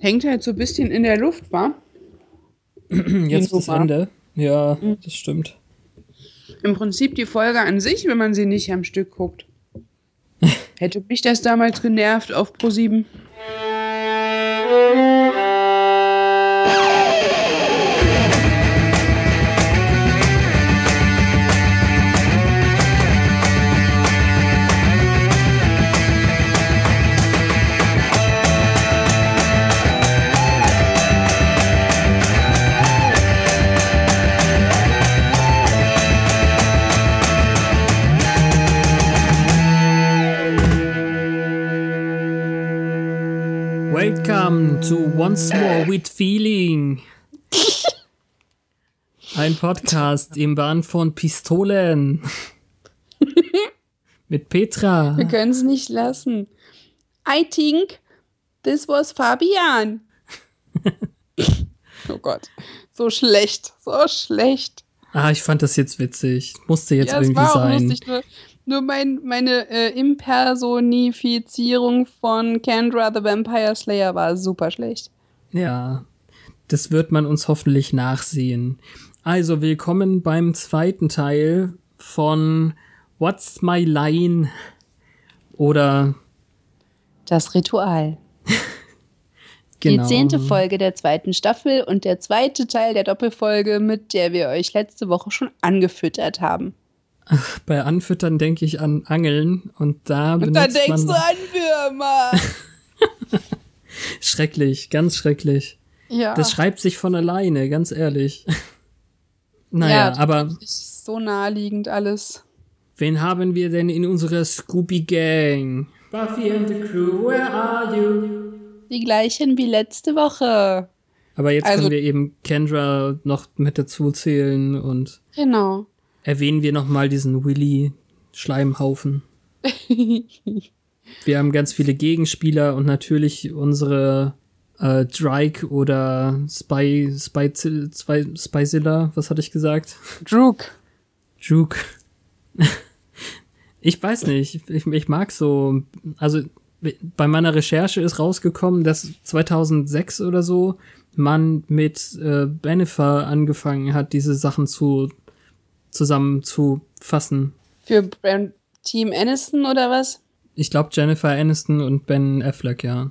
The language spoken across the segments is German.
hängt halt so ein bisschen in der Luft, war. Jetzt das Ende. Ja, mhm. das stimmt. Im Prinzip die Folge an sich, wenn man sie nicht am Stück guckt. Hätte mich das damals genervt auf Pro 7. Dance More with Feeling. Ein Podcast im Bahn von Pistolen. Mit Petra. Wir können es nicht lassen. I think this was Fabian. oh Gott. So schlecht. So schlecht. Ah, ich fand das jetzt witzig. Musste jetzt ja, irgendwie war sein. auch sein. Lustig, nur, nur mein, meine äh, Impersonifizierung von Kendra the Vampire Slayer war super schlecht. Ja, das wird man uns hoffentlich nachsehen. Also, willkommen beim zweiten Teil von What's My Line? Oder Das Ritual. genau. Die zehnte Folge der zweiten Staffel und der zweite Teil der Doppelfolge, mit der wir euch letzte Woche schon angefüttert haben. Bei Anfüttern denke ich an Angeln und da Und benutzt dann denkst man du an Würmer. schrecklich, ganz schrecklich. ja. Das schreibt sich von alleine, ganz ehrlich. naja, Ja, aber ist so naheliegend alles. wen haben wir denn in unserer Scooby Gang? Buffy and the Crew, where are you? Die gleichen wie letzte Woche. Aber jetzt Also- können wir eben Kendra noch mit dazu zählen und Genau. erwähnen wir nochmal diesen Willy Schleimhaufen. wir haben ganz viele Gegenspieler und natürlich unsere äh, Drake oder Spy, Spy, Spy, Spyzilla, was hatte ich gesagt? Druk. Juke. Ich weiß nicht, ich, ich mag so, also bei meiner Recherche ist rausgekommen, dass 2006 oder so man mit äh, Bennifer angefangen hat, diese Sachen zu zusammenzufassen. Für Brand Team Aniston oder was? Ich glaube Jennifer Aniston und Ben Affleck, ja.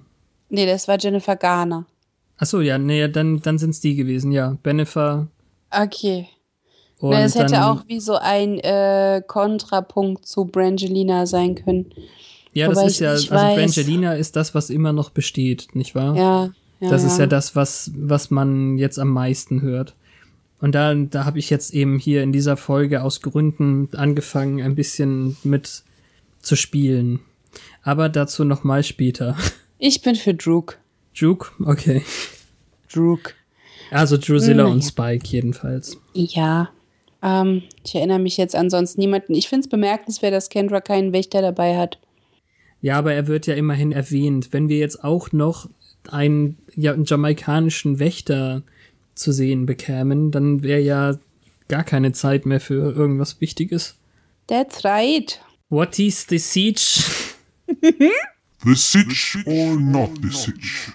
Nee, das war Jennifer Garner. Ach so, ja, nee, dann dann sind's die gewesen, ja. Bennifer Okay. und Na, das hätte dann, auch wie so ein äh, Kontrapunkt zu Brangelina sein können. ja, das wobei ist ich ja, also weiß. Brangelina ist das, was immer noch besteht, nicht wahr? Ja. ja Das ist ja das, was, was man jetzt am meisten hört. Und da, da habe ich jetzt eben hier in dieser Folge aus Gründen angefangen, ein bisschen mit zu spielen. Aber dazu nochmal später. Ich bin für Druk. Juke? Okay. Druk. Also Drusilla Naja. und Spike jedenfalls. Ja. Ähm, ich erinnere mich jetzt an sonst niemanden. Ich finde es bemerkenswert, dass Kendra keinen Wächter dabei hat. Ja, aber er wird ja immerhin erwähnt. Wenn wir jetzt auch noch einen, ja, einen jamaikanischen Wächter zu sehen bekämen, dann wäre ja gar keine Zeit mehr für irgendwas Wichtiges. That's right. What is the siege? The Sitch or not the Sitch?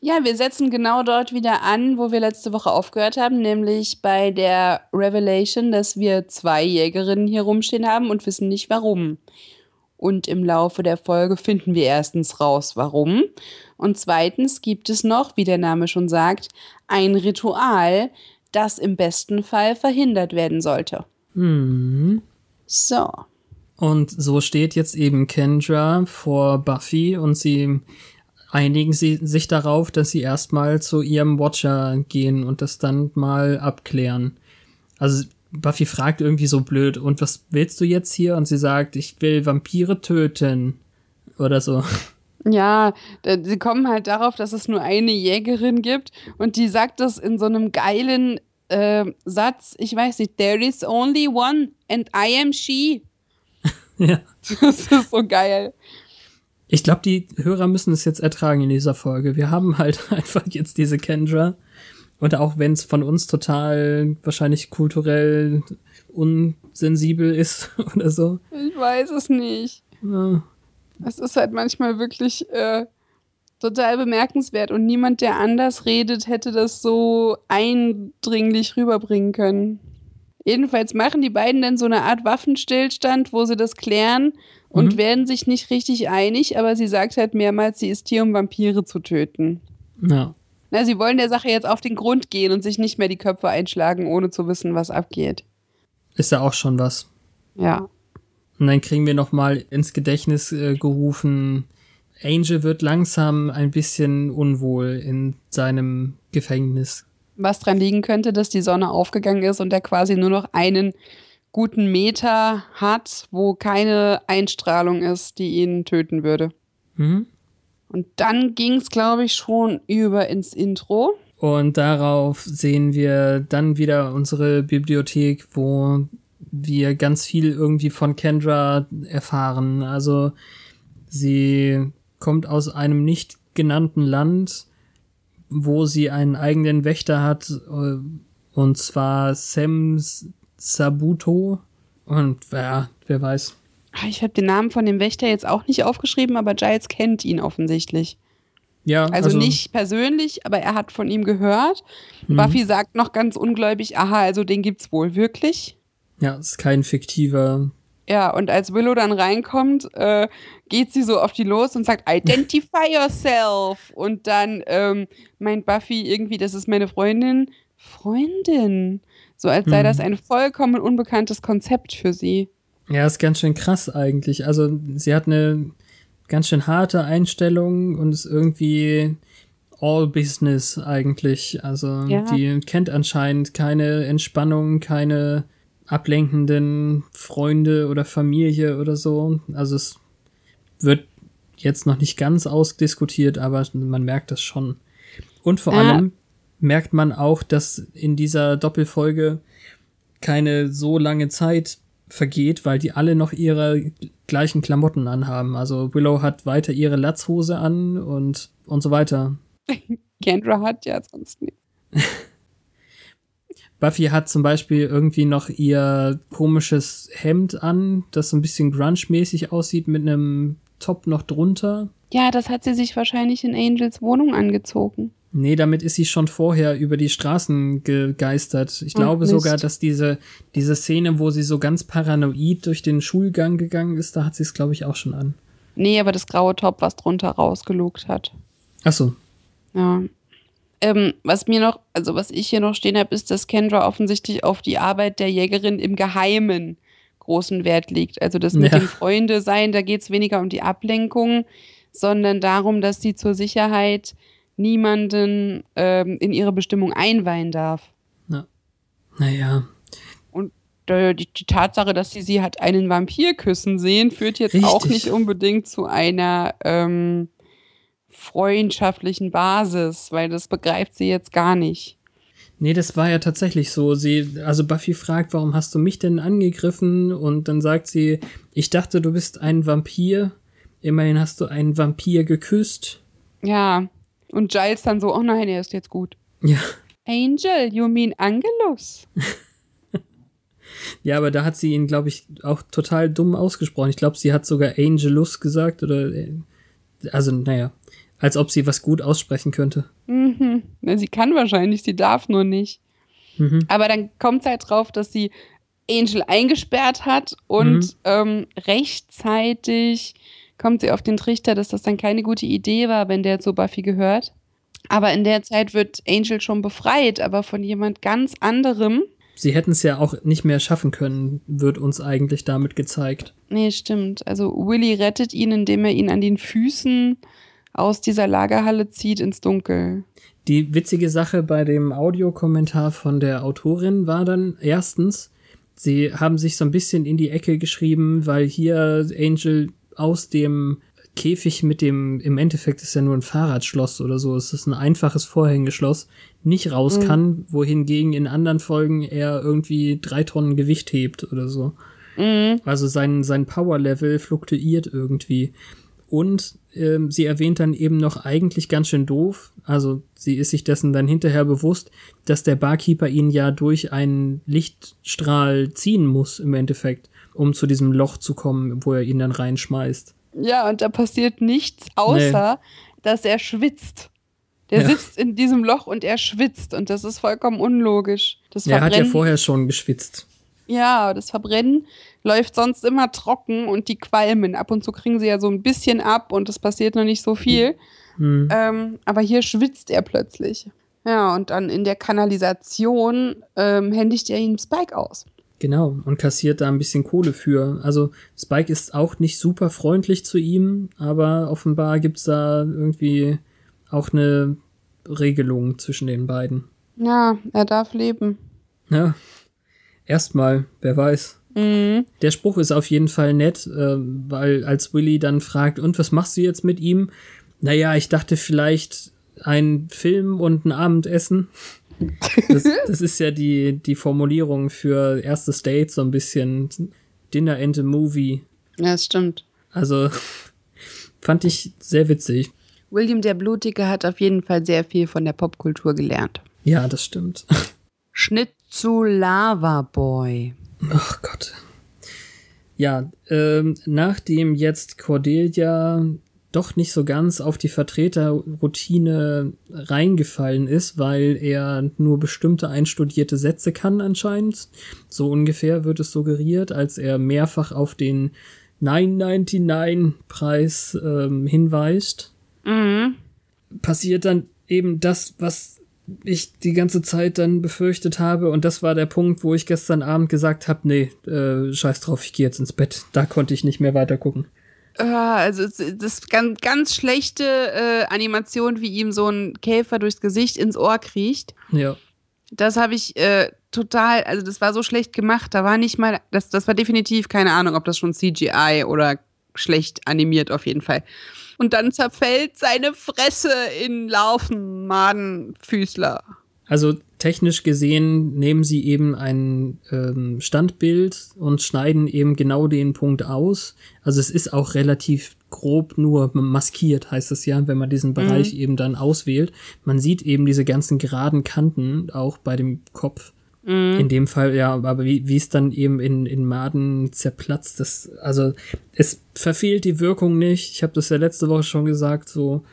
Ja, wir setzen genau dort wieder an, wo wir letzte Woche aufgehört haben, nämlich bei der Revelation, dass wir zwei Jägerinnen hier rumstehen haben und wissen nicht warum. Und im Laufe der Folge finden wir erstens raus, warum. Und zweitens gibt es noch, wie der Name schon sagt, ein Ritual, das im besten Fall verhindert werden sollte. Hm. So. Und so steht jetzt eben Kendra vor Buffy und sie einigen sie sich darauf, dass sie erstmal zu ihrem Watcher gehen und das dann mal abklären. Also Buffy fragt irgendwie so blöd, und was willst du jetzt hier? Und sie sagt, ich will Vampire töten. Oder so. Ja, sie kommen halt darauf, dass es nur eine Jägerin gibt und die sagt das in so einem geilen äh, Satz. Ich weiß nicht, there is only one and I am she. Ja. Das ist so geil. Ich glaube, die Hörer müssen es jetzt ertragen in dieser Folge. Wir haben halt einfach jetzt diese Kendra. Und auch wenn es von uns total wahrscheinlich kulturell unsensibel ist oder so. Ich weiß es nicht. Ja. Es ist halt manchmal wirklich äh, total bemerkenswert. Und niemand, der anders redet, hätte das so eindringlich rüberbringen können. Jedenfalls machen die beiden dann so eine Art Waffenstillstand, wo sie das klären und mhm. werden sich nicht richtig einig, aber sie sagt halt mehrmals, sie ist hier, um Vampire zu töten. Ja. Na, sie wollen der Sache jetzt auf den Grund gehen und sich nicht mehr die Köpfe einschlagen, ohne zu wissen, was abgeht. Ist ja auch schon was. Ja. Und dann kriegen wir nochmal ins Gedächtnis äh, gerufen, Angel wird langsam ein bisschen unwohl in seinem Gefängnis. Was dran liegen könnte, dass die Sonne aufgegangen ist und er quasi nur noch einen guten Meter hat, wo keine Einstrahlung ist, die ihn töten würde. Mhm. Und dann ging es, glaube ich, schon über ins Intro. Und darauf sehen wir dann wieder unsere Bibliothek, wo wir ganz viel irgendwie von Kendra erfahren. Also sie kommt aus einem nicht genannten Land, wo sie einen eigenen Wächter hat, äh, und zwar Sam Sabuto. Und ja, wer weiß. Ah, ich habe den Namen von dem Wächter jetzt auch nicht aufgeschrieben, aber Giles kennt ihn offensichtlich. Ja, also, also nicht persönlich, aber er hat von ihm gehört. Mhm. Buffy sagt noch ganz ungläubig, aha, also den gibt's wohl wirklich. Ja, ist kein fiktiver ja, und als Willow dann reinkommt, äh, geht sie so auf die los und sagt, Identify yourself. Und dann ähm, meint Buffy irgendwie, das ist meine Freundin. Freundin. So als sei hm. das ein vollkommen unbekanntes Konzept für sie. Ja, ist ganz schön krass eigentlich. Also sie hat eine ganz schön harte Einstellung und ist irgendwie all business eigentlich. Also ja. die kennt anscheinend keine Entspannung, keine ablenkenden Freunde oder Familie oder so. Also es wird jetzt noch nicht ganz ausdiskutiert, aber man merkt das schon. Und vor ja. allem merkt man auch, dass in dieser Doppelfolge keine so lange Zeit vergeht, weil die alle noch ihre gleichen Klamotten anhaben. Also Willow hat weiter ihre Latzhose an und, und so weiter. Kendra hat ja sonst nichts. Buffy hat zum Beispiel irgendwie noch ihr komisches Hemd an, das so ein bisschen grunge-mäßig aussieht, mit einem Top noch drunter. Ja, das hat sie sich wahrscheinlich in Angels Wohnung angezogen. Nee, damit ist sie schon vorher über die Straßen gegeistert. Ich glaube sogar, dass diese, diese Szene, wo sie so ganz paranoid durch den Schulgang gegangen ist, da hat sie es, glaube ich, auch schon an. Nee, aber das graue Top, was drunter rausgelugt hat. Ach so. Ja. Ähm, was mir noch, also was ich hier noch stehen habe, ist, dass Kendra offensichtlich auf die Arbeit der Jägerin im Geheimen großen Wert legt. Also das mit ja. dem Freunde sein, da geht es weniger um die Ablenkung, sondern darum, dass sie zur Sicherheit niemanden ähm, in ihre Bestimmung einweihen darf. Ja. Naja. Und äh, die, die, Tatsache, dass sie sie hat einen Vampir küssen sehen, führt jetzt Richtig. auch nicht unbedingt zu einer ähm, freundschaftlichen Basis, weil das begreift sie jetzt gar nicht. Nee, das war ja tatsächlich so. Sie, also Buffy fragt, warum hast du mich denn angegriffen? Und dann sagt sie, ich dachte, du bist ein Vampir. Immerhin hast du einen Vampir geküsst. Ja. Und Giles dann so, oh nein, er ist jetzt gut. Ja. Angel, you mean Angelus? ja, aber da hat sie ihn, glaube ich, auch total dumm ausgesprochen. Ich glaube, sie hat sogar Angelus gesagt oder, äh, also, naja als ob sie was gut aussprechen könnte. Mhm. Na, sie kann wahrscheinlich, sie darf nur nicht. Mhm. Aber dann kommt es halt drauf, dass sie Angel eingesperrt hat und mhm. ähm, rechtzeitig kommt sie auf den Trichter, dass das dann keine gute Idee war, wenn der zu Buffy gehört. Aber in der Zeit wird Angel schon befreit, aber von jemand ganz anderem. Sie hätten es ja auch nicht mehr schaffen können, wird uns eigentlich damit gezeigt. Nee, stimmt. Also Willy rettet ihn, indem er ihn an den Füßen aus dieser Lagerhalle zieht ins Dunkel. Die witzige Sache bei dem Audiokommentar von der Autorin war dann erstens, sie haben sich so ein bisschen in die Ecke geschrieben, weil hier Angel aus dem Käfig mit dem, im Endeffekt ist ja nur ein Fahrradschloss oder so, es ist ein einfaches Vorhängeschloss, nicht raus mhm. kann, wohingegen in anderen Folgen er irgendwie drei Tonnen Gewicht hebt oder so. Mhm. Also sein, sein Power-Level fluktuiert irgendwie. Und ähm, sie erwähnt dann eben noch eigentlich ganz schön doof, also sie ist sich dessen dann hinterher bewusst, dass der Barkeeper ihn ja durch einen Lichtstrahl ziehen muss im Endeffekt, um zu diesem Loch zu kommen, wo er ihn dann reinschmeißt. Ja, und da passiert nichts, außer dass er schwitzt. Der Ja. sitzt in diesem Loch und er schwitzt und das ist vollkommen unlogisch. Das Er hat ja vorher schon geschwitzt. ja, das Verbrennen läuft sonst immer trocken und die qualmen. Ab und zu kriegen sie ja so ein bisschen ab und es passiert noch nicht so viel. Hm. Ähm, aber hier schwitzt er plötzlich. Ja, und dann in der Kanalisation ähm, händigt er ihm Spike aus. Genau, und kassiert da ein bisschen Kohle für. Also Spike ist auch nicht super freundlich zu ihm, aber offenbar gibt's da irgendwie auch eine Regelung zwischen den beiden. Ja, er darf leben. Ja, erstmal, wer weiß. Mhm. Der Spruch ist auf jeden Fall nett, äh, weil als Willy dann fragt, und was machst du jetzt mit ihm? Naja, ich dachte vielleicht ein Film und ein Abendessen. Das, das ist ja die, die Formulierung für erstes Date, so ein bisschen Dinner and a Movie. Ja, das stimmt. Also fand ich sehr witzig. William der Blutige hat auf jeden Fall sehr viel von der Popkultur gelernt. Ja, das stimmt. Schnitt zu Lava Boy. Ach Gott. Ja, ähm, nachdem jetzt Cordelia doch nicht so ganz auf die Vertreterroutine reingefallen ist, weil er nur bestimmte einstudierte Sätze kann anscheinend. So ungefähr wird es suggeriert, als er mehrfach auf den 999-Preis ähm, hinweist. Mhm. Passiert dann eben das, was ich die ganze Zeit dann befürchtet habe. Und das war der Punkt, wo ich gestern Abend gesagt habe, nee, äh, scheiß drauf, ich gehe jetzt ins Bett. Da konnte ich nicht mehr weiter gucken. Ah, also das ist ganz, ganz schlechte äh, Animation, wie ihm so ein Käfer durchs Gesicht ins Ohr kriecht. Ja. Das habe ich äh, total, also das war so schlecht gemacht. Da war nicht mal, das, das war definitiv keine Ahnung, ob das schon CGI oder schlecht animiert auf jeden Fall. Und dann zerfällt seine Fresse in Laufen, Madenfüßler. Also technisch gesehen nehmen sie eben ein ähm, Standbild und schneiden eben genau den Punkt aus. Also es ist auch relativ grob nur maskiert, heißt es ja, wenn man diesen Bereich eben dann auswählt. Man sieht eben diese ganzen geraden Kanten auch bei dem Kopf. In dem Fall, ja, aber wie, wie es dann eben in, in Maden zerplatzt, das, also es verfehlt die Wirkung nicht. Ich habe das ja letzte Woche schon gesagt, so.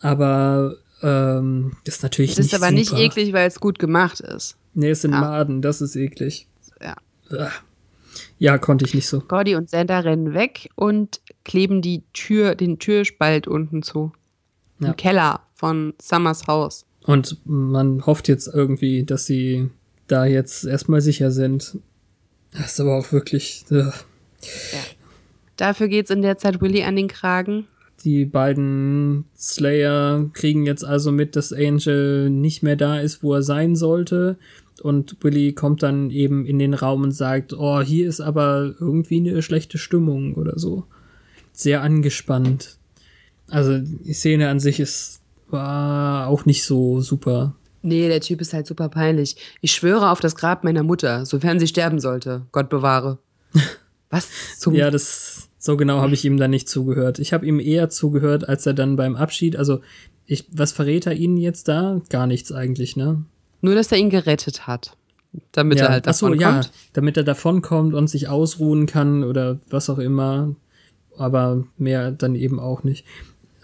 Aber ähm, das ist natürlich Es ist nicht aber nicht super. eklig, weil es gut gemacht ist. Nee, es sind Ja. Maden, das ist eklig. Ja. Ja, konnte ich nicht so. Gordy und Santa rennen weg und kleben die Tür, den Türspalt unten zu. Ja. Im Keller von Summers Haus. Und man hofft jetzt irgendwie, dass sie da jetzt erstmal sicher sind. Das ist aber auch wirklich. ugh. Dafür geht's in der Zeit Willy an den Kragen. Die beiden Slayer kriegen jetzt also mit, dass Angel nicht mehr da ist, wo er sein sollte. Und Willy kommt dann eben in den Raum und sagt, oh, hier ist aber irgendwie eine schlechte Stimmung oder so. Sehr angespannt. Also die Szene an sich ist war auch nicht so super. Nee, der Typ ist halt super peinlich. Ich schwöre auf das Grab meiner Mutter, sofern sie sterben sollte. Gott bewahre. Was zum Ja, das so genau habe ich ihm dann nicht zugehört. Ich habe ihm eher zugehört, als er dann beim Abschied, also ich, was verrät er ihnen jetzt da? Gar nichts eigentlich, ne? Nur, dass er ihn gerettet hat. Damit er halt ach so, davon ja, kommt. damit er davonkommt und sich ausruhen kann oder was auch immer. Aber mehr dann eben auch nicht.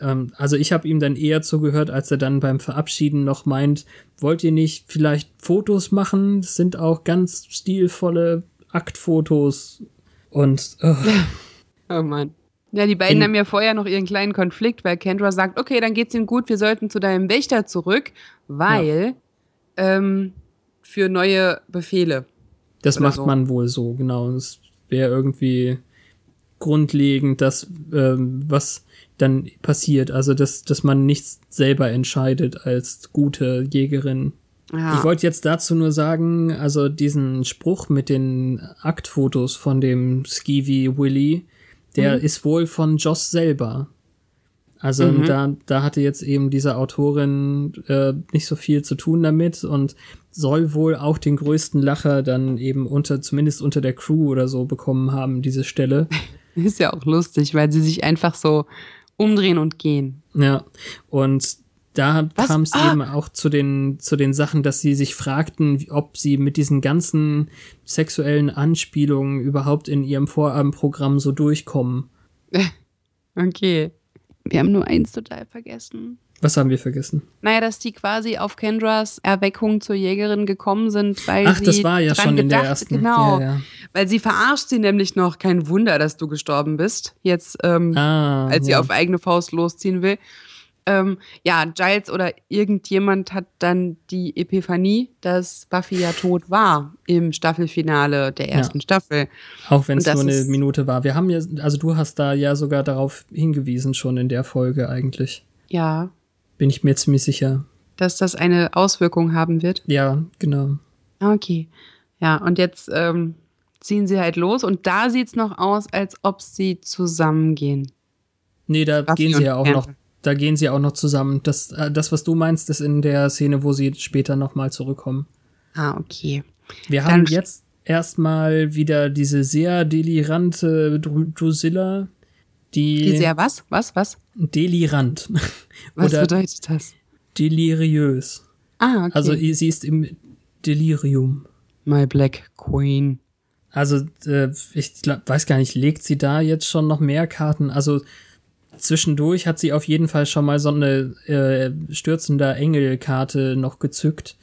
Ähm, also ich habe ihm dann eher zugehört, als er dann beim Verabschieden noch meint, wollt ihr nicht vielleicht Fotos machen? Das sind auch ganz stilvolle Aktfotos. Und äh, Oh Mann. Ja, die beiden In- haben ja vorher noch ihren kleinen Konflikt, weil Kendra sagt, okay, dann geht's ihm gut, wir sollten zu deinem Wächter zurück, weil ähm, für neue Befehle. Das macht so. man wohl so, genau. Es wäre irgendwie grundlegend, dass ähm, was dann passiert. Also, dass, dass man nichts selber entscheidet als gute Jägerin. Ja. Ich wollte jetzt dazu nur sagen, also diesen Spruch mit den Aktfotos von dem Skeevy Willy, der ist wohl von Joss selber. Also da, da hatte jetzt eben diese Autorin äh, nicht so viel zu tun damit und soll wohl auch den größten Lacher dann eben unter, zumindest unter der Crew oder so bekommen haben, diese Stelle. Ist ja auch lustig, weil sie sich einfach so umdrehen und gehen. Ja, und da kam es Ah! eben auch zu den, zu den Sachen, dass sie sich fragten, ob sie mit diesen ganzen sexuellen Anspielungen überhaupt in ihrem Vorabendprogramm so durchkommen. Okay. Wir haben nur eins total vergessen. Was haben wir vergessen? Naja, dass die quasi auf Kendras Erweckung zur Jägerin gekommen sind, weil Ach, sie das war ja schon in der gedacht- ersten. Genau, Ja, ja. weil sie verarscht sie nämlich noch. Kein Wunder, dass du gestorben bist. Jetzt, ähm, Ah, als sie ja. auf eigene Faust losziehen will. Ähm, ja, Giles oder irgendjemand hat dann die Epiphanie, dass Buffy ja tot war im Staffelfinale der ersten Staffel. Auch wenn es nur eine Minute war. Wir haben ja, also du hast da ja sogar darauf hingewiesen schon in der Folge eigentlich. Ja, Bin ich mir ziemlich sicher. dass das eine Auswirkung haben wird. Ja, genau. Okay. Ja, und jetzt ähm, ziehen sie halt los und da sieht's noch aus, als ob sie zusammengehen. Nee, da Buffy gehen sie ja auch Kendra. noch, da gehen sie auch noch zusammen. Das, äh, das, was du meinst, ist in der Szene, wo sie später nochmal zurückkommen. Ah, okay. Wir Dann haben jetzt erstmal wieder diese sehr delirante Dru- Drusilla, die, Die sehr was? Was? Was? delirant Was bedeutet das? deliriös. Ah, okay. Also sie ist im Delirium. My Black Queen. Also äh, ich glaub, weiß gar nicht, legt sie da jetzt schon noch mehr Karten? Also zwischendurch hat sie auf jeden Fall schon mal so eine äh, stürzender Engelkarte noch gezückt,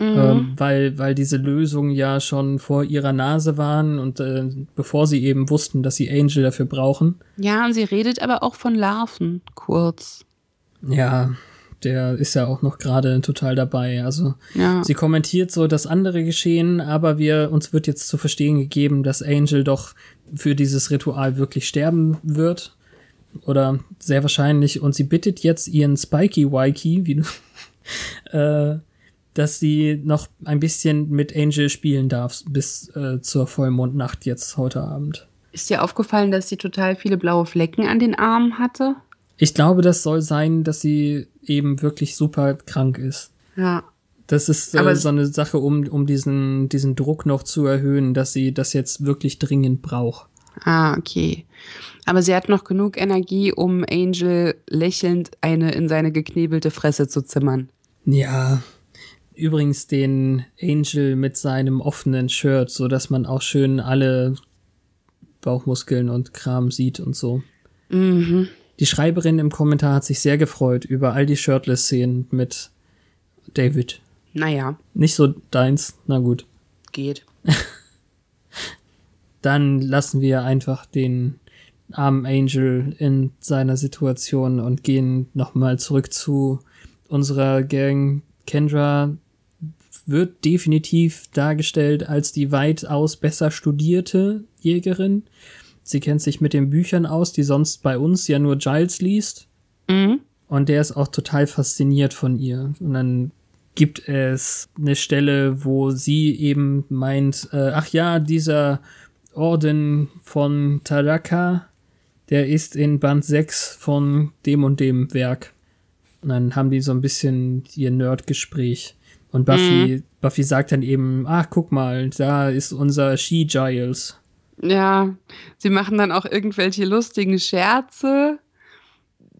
ähm, weil weil diese Lösungen ja schon vor ihrer Nase waren und äh, bevor sie eben wussten, dass sie Angel dafür brauchen. Ja, und sie redet aber auch von Larven, kurz. Ja, der ist ja auch noch gerade total dabei. Also Ja. Sie kommentiert so das andere Geschehen, aber wir, uns wird jetzt zu verstehen gegeben, dass Angel doch für dieses Ritual wirklich sterben wird. Oder sehr wahrscheinlich. Und sie bittet jetzt ihren Spiky Wikey, wie du, äh, dass sie noch ein bisschen mit Angel spielen darf bis äh, zur Vollmondnacht jetzt heute Abend. Ist dir aufgefallen, dass sie total viele blaue Flecken an den Armen hatte? Ich glaube, das soll sein, dass sie eben wirklich super krank ist. Ja. Das ist äh, Aber- so eine Sache, um, um diesen, diesen Druck noch zu erhöhen, dass sie das jetzt wirklich dringend braucht. Ah, okay. Aber sie hat noch genug Energie, um Angel lächelnd eine in seine geknebelte Fresse zu zimmern. Ja. Übrigens den Angel mit seinem offenen Shirt, so dass man auch schön alle Bauchmuskeln und Kram sieht und so. Mhm. Die Schreiberin im Kommentar hat sich sehr gefreut über all die Shirtless-Szenen mit David. Naja, Nicht so deins, na gut. geht. dann lassen wir einfach den armen Angel in seiner Situation und gehen nochmal zurück zu unserer Gang. Kendra wird definitiv dargestellt als die weitaus besser studierte Jägerin. Sie kennt sich mit den Büchern aus, die sonst bei uns ja nur Giles liest. Mhm. Und der ist auch total fasziniert von ihr. Und dann gibt es eine Stelle, wo sie eben meint, äh, ach ja, dieser Orden von Taraka, der ist in Band 6 von dem und dem Werk. Und dann haben die so ein bisschen ihr Nerd-Gespräch. Und Buffy, Buffy sagt dann eben, ach, guck mal, da ist unser She-Giles. Ja, sie machen dann auch irgendwelche lustigen Scherze.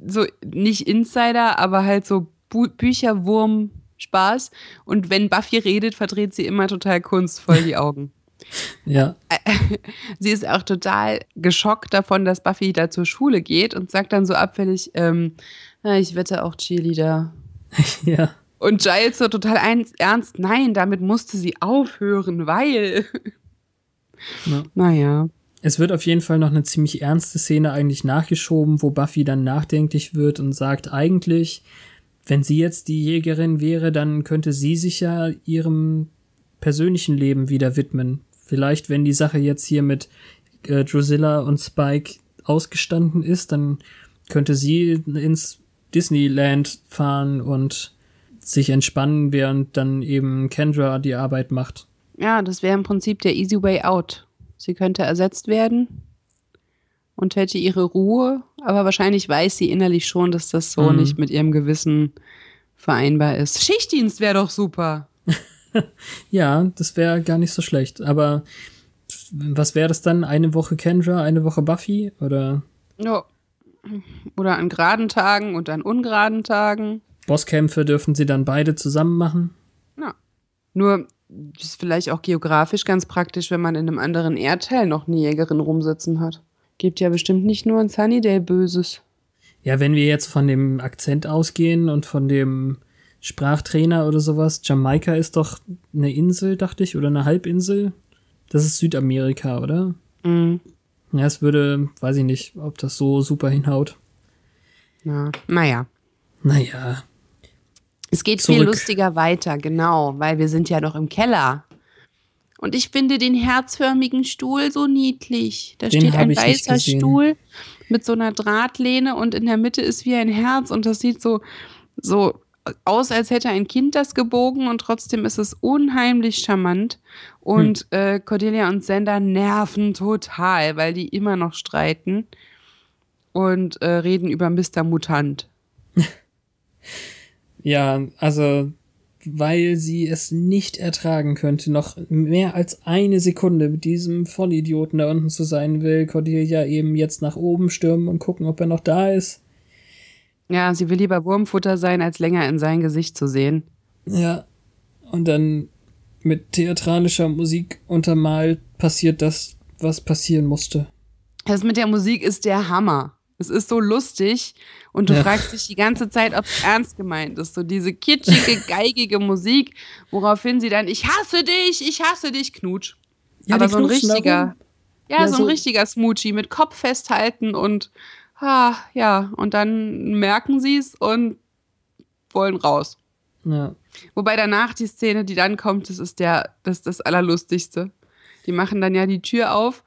So nicht Insider, aber halt so Bu Bücherwurm-Spaß. Und wenn Buffy redet, verdreht sie immer total kunstvoll die Augen. Ja, sie ist auch total geschockt davon, dass Buffy da zur Schule geht und sagt dann so abfällig, ähm, "Ja, ich wette auch Cheerleader. ja. Und Giles so total ernst, nein, damit musste sie aufhören, weil. Ja. Naja. Es wird auf jeden Fall noch eine ziemlich ernste Szene eigentlich nachgeschoben, wo Buffy dann nachdenklich wird und sagt, eigentlich, wenn sie jetzt die Jägerin wäre, dann könnte sie sich ja ihrem persönlichen Leben wieder widmen. Vielleicht, wenn die Sache jetzt hier mit äh, Drusilla und Spike ausgestanden ist, dann könnte sie ins Disneyland fahren und sich entspannen, während dann eben Kendra die Arbeit macht. Ja, das wäre im Prinzip der easy way out. Sie könnte ersetzt werden und hätte ihre Ruhe, aber wahrscheinlich weiß sie innerlich schon, dass das so Mhm. nicht mit ihrem Gewissen vereinbar ist. Schichtdienst wäre doch super. Ja, das wäre gar nicht so schlecht. Aber was wäre das dann? Eine Woche Kendra, eine Woche Buffy? Oder Ja. Oder an geraden Tagen und an ungeraden Tagen. Bosskämpfe dürfen sie dann beide zusammen machen? Ja. Nur ist vielleicht auch geografisch ganz praktisch, wenn man in einem anderen Erdteil noch eine Jägerin rumsitzen hat. Gibt ja bestimmt nicht nur in Sunnydale Böses. Ja, wenn wir jetzt von dem Akzent ausgehen und von dem Sprachtrainer oder sowas, Jamaika ist doch eine Insel, dachte ich, oder eine Halbinsel. Das ist Südamerika, oder? Mhm. Ja, es würde, weiß ich nicht, ob das so super hinhaut. Ja. Naja. Naja. Es geht viel Zurück. lustiger weiter, genau, weil wir sind ja noch im Keller. Und ich finde den herzförmigen Stuhl so niedlich. Da Den steht ein weißer. Stuhl mit so einer Drahtlehne und in der Mitte ist wie ein Herz und das sieht so, so aus, als hätte ein Kind das gebogen und trotzdem ist es unheimlich charmant. Und Hm. äh, Cordelia und Sender nerven total, weil die immer noch streiten und äh, reden über Mr. Mutant. Ja, also, weil sie es nicht ertragen könnte, noch mehr als eine Sekunde mit diesem Vollidioten da unten zu sein, will Cordelia eben jetzt nach oben stürmen und gucken, ob er noch da ist. Ja, sie will lieber Wurmfutter sein, als länger in sein Gesicht zu sehen. Ja. Und dann mit theatralischer Musik untermalt passiert das, was passieren musste. Das mit der Musik ist der Hammer. Es ist so lustig und du Ja. fragst dich die ganze Zeit, ob es ernst gemeint ist. So diese kitschige, geigige Musik, woraufhin sie dann, ich hasse dich, ich hasse dich, knutsch. Ja, Aber so ein richtiger, ja, Ja, so ein so- richtiger Smoochie mit Kopf festhalten und, ah, ja, und dann merken sie es und wollen raus. Ja. Wobei danach die Szene, die dann kommt, das ist der, das ist das Allerlustigste. Die machen dann ja die Tür auf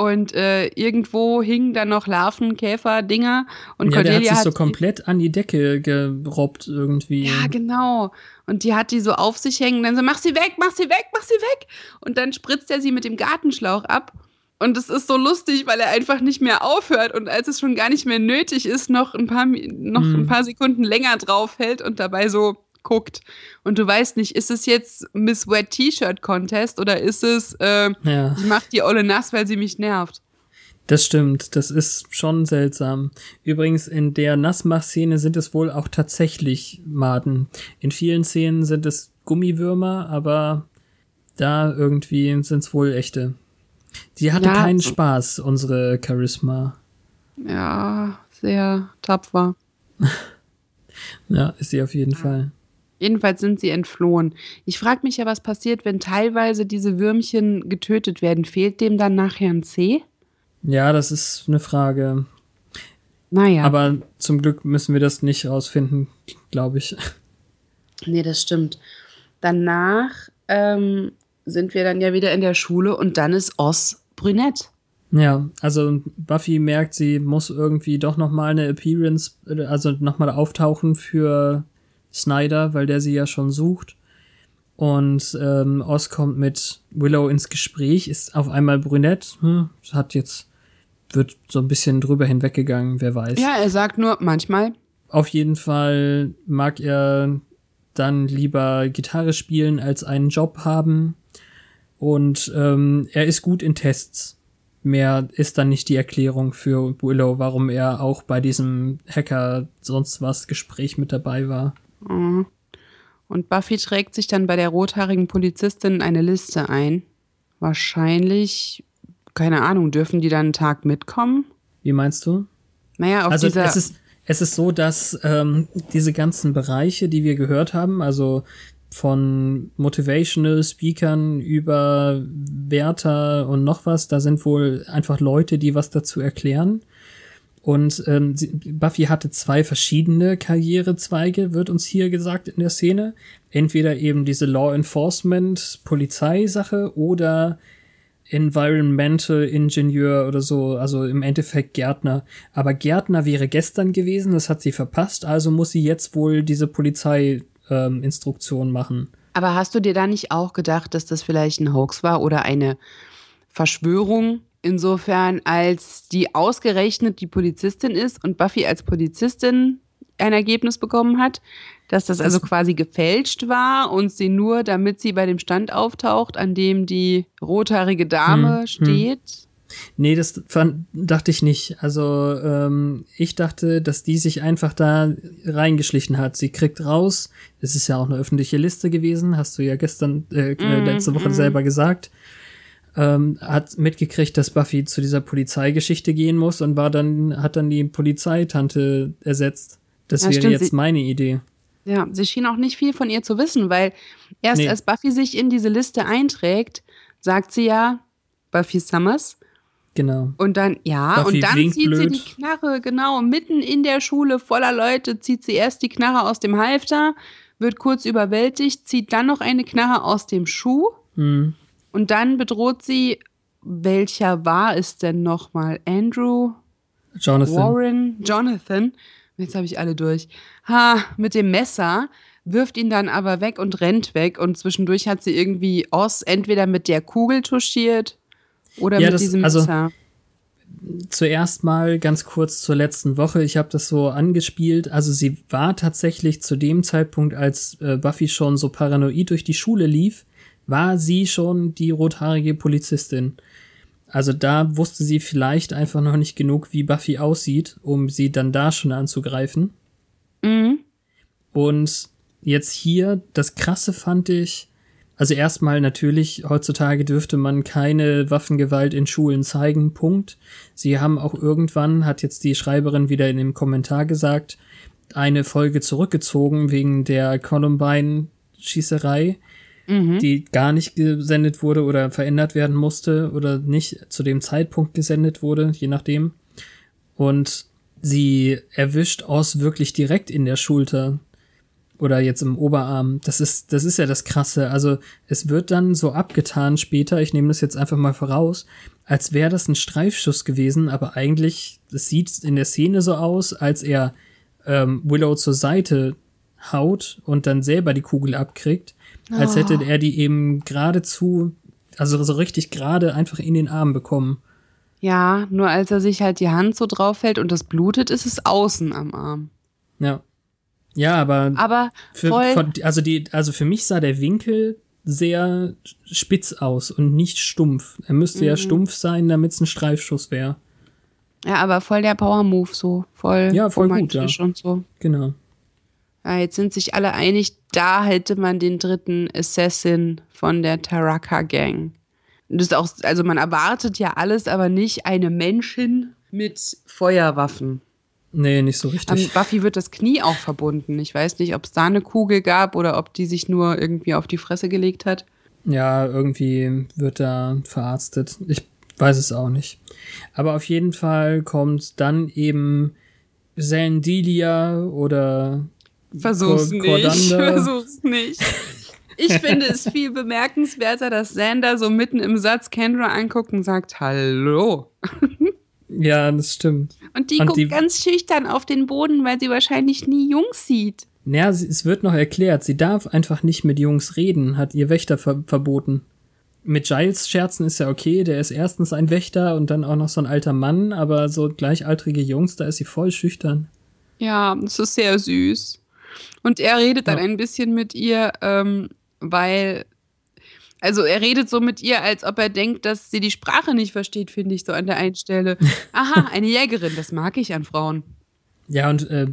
und äh, irgendwo hingen dann noch Larven, Käfer, Dinger und ja, der hat sich so komplett an die Decke gerobbt irgendwie. Ja, genau. Und die hat die so auf sich hängen, dann so, mach sie weg, mach sie weg, mach sie weg. Und dann spritzt er sie mit dem Gartenschlauch ab. Und es ist so lustig, weil er einfach nicht mehr aufhört und als es schon gar nicht mehr nötig ist, noch ein paar, noch Mhm. ein paar Sekunden länger draufhält und dabei so guckt. Und du weißt nicht, ist es jetzt Miss Wet T-Shirt Contest oder ist es, äh, ja. ich mach die Olle nass, weil sie mich nervt? Das stimmt, das ist schon seltsam. Übrigens, in der Nassmach-Szene sind es wohl auch tatsächlich Maden. In vielen Szenen sind es Gummiwürmer, aber da irgendwie sind es wohl echte. Die hatte Ja, keinen Spaß, unsere Charisma. Ja, sehr tapfer. Ja, ist sie auf jeden Fall. Jedenfalls sind sie entflohen. Ich frage mich ja, was passiert, wenn teilweise diese Würmchen getötet werden. Fehlt dem dann nachher ein C? Ja, das ist eine Frage. Naja, Aber zum Glück müssen wir das nicht rausfinden, glaube ich. nee, das stimmt. Danach ähm, sind wir dann ja wieder in der Schule und dann ist Oz brünett. Ja, also Buffy merkt, sie muss irgendwie doch noch mal eine Appearance, also noch mal auftauchen für Snyder, weil der sie ja schon sucht. Und ähm, Oz kommt mit Willow ins Gespräch, ist auf einmal brünett, hm, hat jetzt wird so ein bisschen drüber hinweggegangen, wer weiß. Ja, er sagt nur manchmal. Auf jeden Fall mag er dann lieber Gitarre spielen als einen Job haben. Und ähm, er ist gut in Tests. Mehr ist dann nicht die Erklärung für Willow, warum er auch bei diesem Hacker sonst was Gespräch mit dabei war. Mhm. Und Buffy trägt sich dann bei der rothaarigen Polizistin eine Liste ein. Wahrscheinlich, keine Ahnung, dürfen die dann einen Tag mitkommen? Wie meinst du? Naja, auf also dieser. es ist es ist so, dass ähm, diese ganzen Bereiche, die wir gehört haben, also von Motivational Speakern über Wärter und noch was, da sind wohl einfach Leute, die was dazu erklären. Und ähm, Buffy hatte zwei verschiedene Karrierezweige, wird uns hier gesagt in der Szene. Entweder eben diese Law Enforcement Polizeisache oder Environmental Ingenieur oder so, also im Endeffekt Gärtner. Aber Gärtner wäre gestern gewesen, das hat sie verpasst, also muss sie jetzt wohl diese Polizeiinstruktion ähm, machen. Aber hast du dir da nicht auch gedacht, dass das vielleicht ein Hoax war oder eine Verschwörung? Insofern, als die ausgerechnet die Polizistin ist und Buffy als Polizistin ein Ergebnis bekommen hat, dass das also quasi gefälscht war und sie nur, damit sie bei dem Stand auftaucht, an dem die rothaarige Dame Hm, hm. steht. Nee, das fand, dachte ich nicht. Also ähm, ich dachte, dass die sich einfach da reingeschlichen hat. Sie kriegt raus, es ist ja auch eine öffentliche Liste gewesen, hast du ja gestern, äh, Mhm, letzte Woche mhm. selber gesagt. Ähm, hat mitgekriegt, dass Buffy zu dieser Polizeigeschichte gehen muss und war dann, hat dann die Polizeitante ersetzt. Das Ja, wäre stimmt, jetzt sie- meine Idee. Ja, sie schien auch nicht viel von ihr zu wissen, weil erst Nee. als Buffy sich in diese Liste einträgt, sagt sie ja Buffy Summers. Genau. Und dann, ja, Buffy und dann zieht sie blöd. die Knarre, genau, mitten in der Schule voller Leute, zieht sie erst die Knarre aus dem Halfter, wird kurz überwältigt, zieht dann noch eine Knarre aus dem Schuh Hm. Und dann bedroht sie, welcher war es denn nochmal? Andrew? Jonathan. Warren, Jonathan, jetzt habe ich alle durch, ha, mit dem Messer, wirft ihn dann aber weg und rennt weg. Und zwischendurch hat sie irgendwie Oz entweder mit der Kugel touchiert oder Ja, mit das- diesem also- Messer. Zuerst mal ganz kurz zur letzten Woche. Ich habe das so angespielt. Also sie war tatsächlich zu dem Zeitpunkt, als äh, Buffy schon so paranoid durch die Schule lief, war sie schon die rothaarige Polizistin. Also da wusste sie vielleicht einfach noch nicht genug, wie Buffy aussieht, um sie dann da schon anzugreifen. Mhm. Und jetzt hier, das Krasse fand ich, also erstmal natürlich, heutzutage dürfte man keine Waffengewalt in Schulen zeigen, Punkt. Sie haben auch irgendwann, hat jetzt die Schreiberin wieder in dem Kommentar gesagt, eine Folge zurückgezogen wegen der Columbine-Schießerei, die gar nicht gesendet wurde oder verändert werden musste oder nicht zu dem Zeitpunkt gesendet wurde, je nachdem. Und sie erwischt Oz wirklich direkt in der Schulter oder jetzt im Oberarm. Das ist, das ist ja das Krasse. Also es wird dann so abgetan später, ich nehme das jetzt einfach mal voraus, als wäre das ein Streifschuss gewesen, aber eigentlich, es sieht in der Szene so aus, als er ähm, Willow zur Seite haut und dann selber die Kugel abkriegt, als hätte er die eben geradezu, also so richtig gerade einfach in den Arm bekommen. Ja, nur als er sich halt die Hand so drauf hält und das blutet, ist es außen am Arm. Ja. Ja, aber Aber Für, voll, von, also die, also für mich sah der Winkel sehr spitz aus und nicht stumpf. Er müsste Mhm. ja stumpf sein, damit es ein Streifschuss wäre. ja, aber voll der Power-Move so, voll, Ja, voll gut, romantisch und so. Genau. Ja, jetzt sind sich alle einig, da hätte man den dritten Assassin von der Taraka Gang. Das ist auch, also man erwartet ja alles, aber nicht eine Menschin mit Feuerwaffen. Nee, nicht so Am richtig. Buffy wird das Knie auch verbunden. Ich weiß nicht, ob es da eine Kugel gab oder ob die sich nur irgendwie auf die Fresse gelegt hat. Ja, irgendwie wird da verarztet. Ich weiß es auch nicht. Aber auf jeden Fall kommt dann eben Zandilia oder Versuch's nicht. Cordander. Versuch's nicht. Ich finde es viel bemerkenswerter, dass Xander so mitten im Satz Kendra anguckt und sagt Hallo. Ja, das stimmt. Und die Und guckt die- ganz schüchtern auf den Boden, weil sie wahrscheinlich nie Jungs sieht. Naja, es wird noch erklärt, sie darf einfach nicht mit Jungs reden, hat ihr Wächter ver verboten. Mit Giles scherzen ist ja okay, der ist erstens ein Wächter und dann auch noch so ein alter Mann, aber so gleichaltrige Jungs, da ist sie voll schüchtern. Ja, das ist sehr süß. Und er redet dann Ja. ein bisschen mit ihr, ähm, weil, also er redet so mit ihr, als ob er denkt, dass sie die Sprache nicht versteht, finde ich so an der einen Stelle. Aha, eine Jägerin, das mag ich an Frauen. Ja, und äh,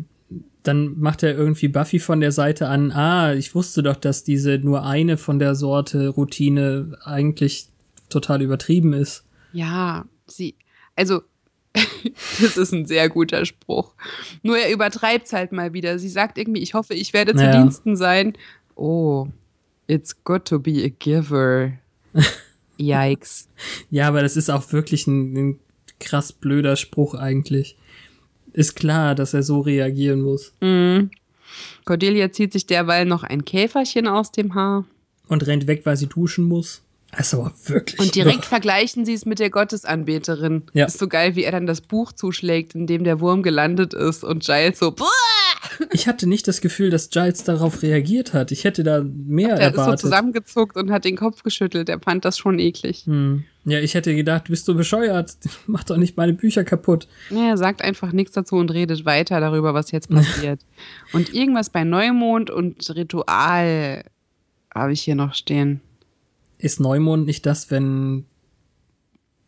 dann macht er irgendwie Buffy von der Seite an, ah, ich wusste doch, dass diese nur eine von der Sorte Routine eigentlich total übertrieben ist. Ja, sie, also, das ist ein sehr guter Spruch. Nur er übertreibt es halt mal wieder. Sie sagt irgendwie, ich hoffe, ich werde zu Naja. Diensten sein. Oh, it's good to be a giver. Yikes. Ja, aber das ist auch wirklich ein, ein krass blöder Spruch eigentlich. Ist klar, dass er so reagieren muss. Mhm. Cordelia zieht sich derweil noch ein Käferchen aus dem Haar. Und rennt weg, weil sie duschen muss. Aber wirklich. Und direkt vergleichen sie es mit der Gottesanbeterin. Ja. Ist so geil, wie er dann das Buch zuschlägt, in dem der Wurm gelandet ist und Giles so, "Buah!" Ich hatte nicht das Gefühl, dass Giles darauf reagiert hat. Ich hätte da mehr der ist so erwartet. zusammengezuckt und hat den Kopf geschüttelt. Er fand das schon eklig. hm. Ja, ich hätte gedacht, bist du bescheuert? Mach doch nicht meine Bücher kaputt. Ja, er sagt einfach nichts dazu und redet weiter darüber, was jetzt passiert. und irgendwas bei Neumond und Ritual habe ich hier noch stehen. Ist Neumond nicht das, wenn.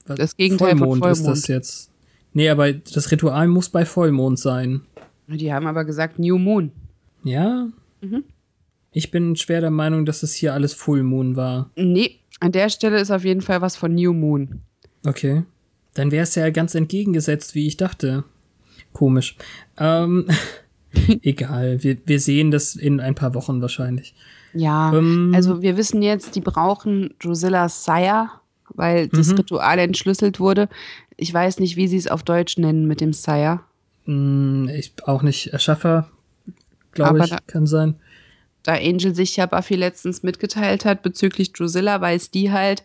Das Gegenteil von Vollmond ist Vollmond. das jetzt. Nee, aber das Ritual muss bei Vollmond sein. Die haben aber gesagt New Moon. Ja? Mhm. Ich bin schwer der Meinung, dass es hier alles Full Moon war. Nee, An der Stelle ist auf jeden Fall was von New Moon. Okay. Dann wäre es ja ganz entgegengesetzt, wie ich dachte. Komisch. Ähm, egal, wir, wir sehen das in ein paar Wochen wahrscheinlich. Ja, Ähm. also wir wissen jetzt, die brauchen Drusillas Sire, weil das Mhm. Ritual entschlüsselt wurde. Ich weiß nicht, wie sie es auf Deutsch nennen mit dem Sire. Hm, Ich auch nicht Erschaffer, glaube ich, da- kann sein. Da Angel sich ja Buffy letztens mitgeteilt hat bezüglich Drusilla, weiß die halt,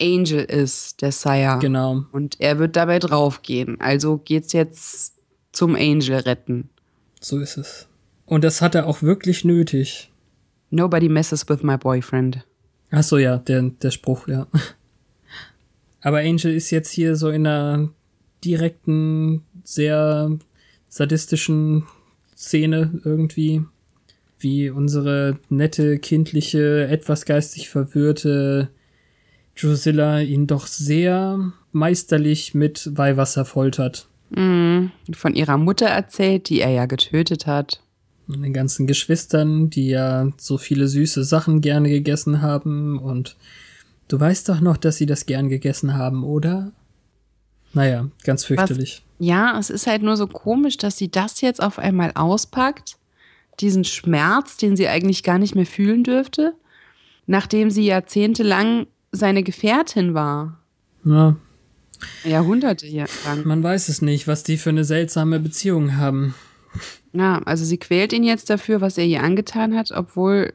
Angel ist der Sire. Genau. Und er wird dabei draufgehen. Also geht's jetzt zum Angel retten. So ist es. Und das hat er auch wirklich nötig. Nobody messes with my boyfriend. Ach so, ja, der, der Spruch, ja. Aber Angel ist jetzt hier so in einer direkten, sehr sadistischen Szene irgendwie, wie unsere nette, kindliche, etwas geistig verwirrte Drusilla ihn doch sehr meisterlich mit Weihwasser foltert. Mhm. Von ihrer Mutter erzählt, die er ja getötet hat. Und den ganzen Geschwistern, die ja so viele süße Sachen gerne gegessen haben. Und du weißt doch noch, dass sie das gern gegessen haben, oder? Naja, ganz fürchterlich. Ja, es ist halt nur so komisch, dass sie das jetzt auf einmal auspackt. Diesen Schmerz, den sie eigentlich gar nicht mehr fühlen dürfte, nachdem sie jahrzehntelang seine Gefährtin war. Ja, Jahrhunderte lang. man weiß es nicht, was die für eine seltsame Beziehung haben. Ja, also sie quält ihn jetzt dafür, was er ihr angetan hat, obwohl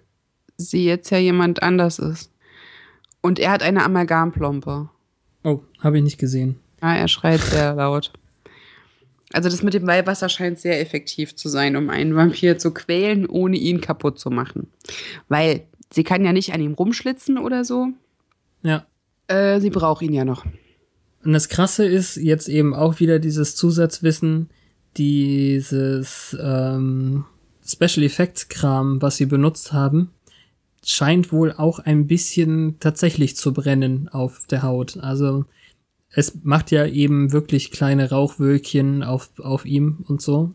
sie jetzt ja jemand anders ist. Und er hat eine Amalgamplombe. Oh, habe ich nicht gesehen. Ja, er schreit sehr laut. Also das mit dem Weihwasser scheint sehr effektiv zu sein, um einen Vampir zu quälen, ohne ihn kaputt zu machen. Weil sie kann ja nicht an ihm rumschlitzen oder so. Ja. Äh, sie braucht ihn ja noch. Und das Krasse ist jetzt eben auch wieder dieses Zusatzwissen, dieses ähm, Special Effects Kram, was sie benutzt haben, scheint wohl auch ein bisschen tatsächlich zu brennen auf der Haut. Also es macht ja eben wirklich kleine Rauchwölkchen auf, auf ihm und so.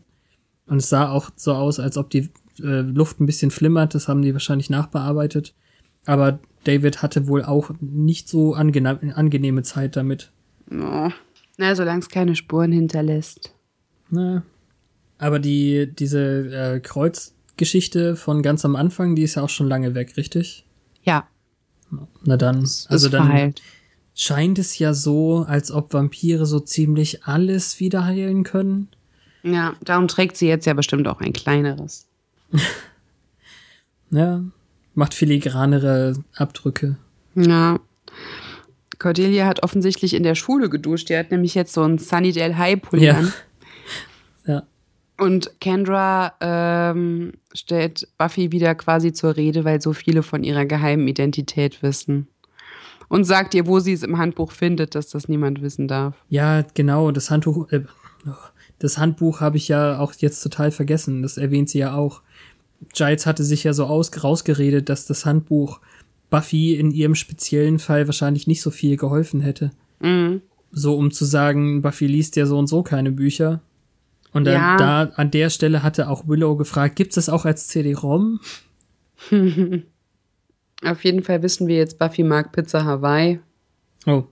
Und es sah auch so aus, als ob die äh, Luft ein bisschen flimmert. Das haben die wahrscheinlich nachbearbeitet. Aber David hatte wohl auch nicht so angenehme Zeit damit. Oh. Na, solange es keine Spuren hinterlässt. Na. Aber die, diese äh, Kreuzgeschichte von ganz am Anfang, die ist ja auch schon lange weg, richtig? Ja, Na dann, es also dann verheilt. scheint es ja so, als ob Vampire so ziemlich alles wieder heilen können. Ja, darum trägt sie jetzt ja bestimmt auch ein kleineres. Ja, macht filigranere Abdrücke. Ja. Cordelia hat offensichtlich in der Schule geduscht. Die hat nämlich jetzt so einen Sunnydale High Pulli Ja. an. Ja. Und Kendra ähm, stellt Buffy wieder quasi zur Rede, weil so viele von ihrer geheimen Identität wissen. Und sagt ihr, wo sie es im Handbuch findet, dass das niemand wissen darf. Ja, genau, das Handtuch, äh, das Handbuch habe ich ja auch jetzt total vergessen. Das erwähnt sie ja auch. Giles hatte sich ja so aus, rausgeredet, dass das Handbuch Buffy in ihrem speziellen Fall wahrscheinlich nicht so viel geholfen hätte. Mhm. So, um zu sagen, Buffy liest ja so und so keine Bücher. Und dann, Ja. da an der Stelle hatte auch Willow gefragt, gibt's das auch als CD-ROM? Auf jeden Fall wissen wir jetzt, Buffy mag Pizza Hawaii. Oh,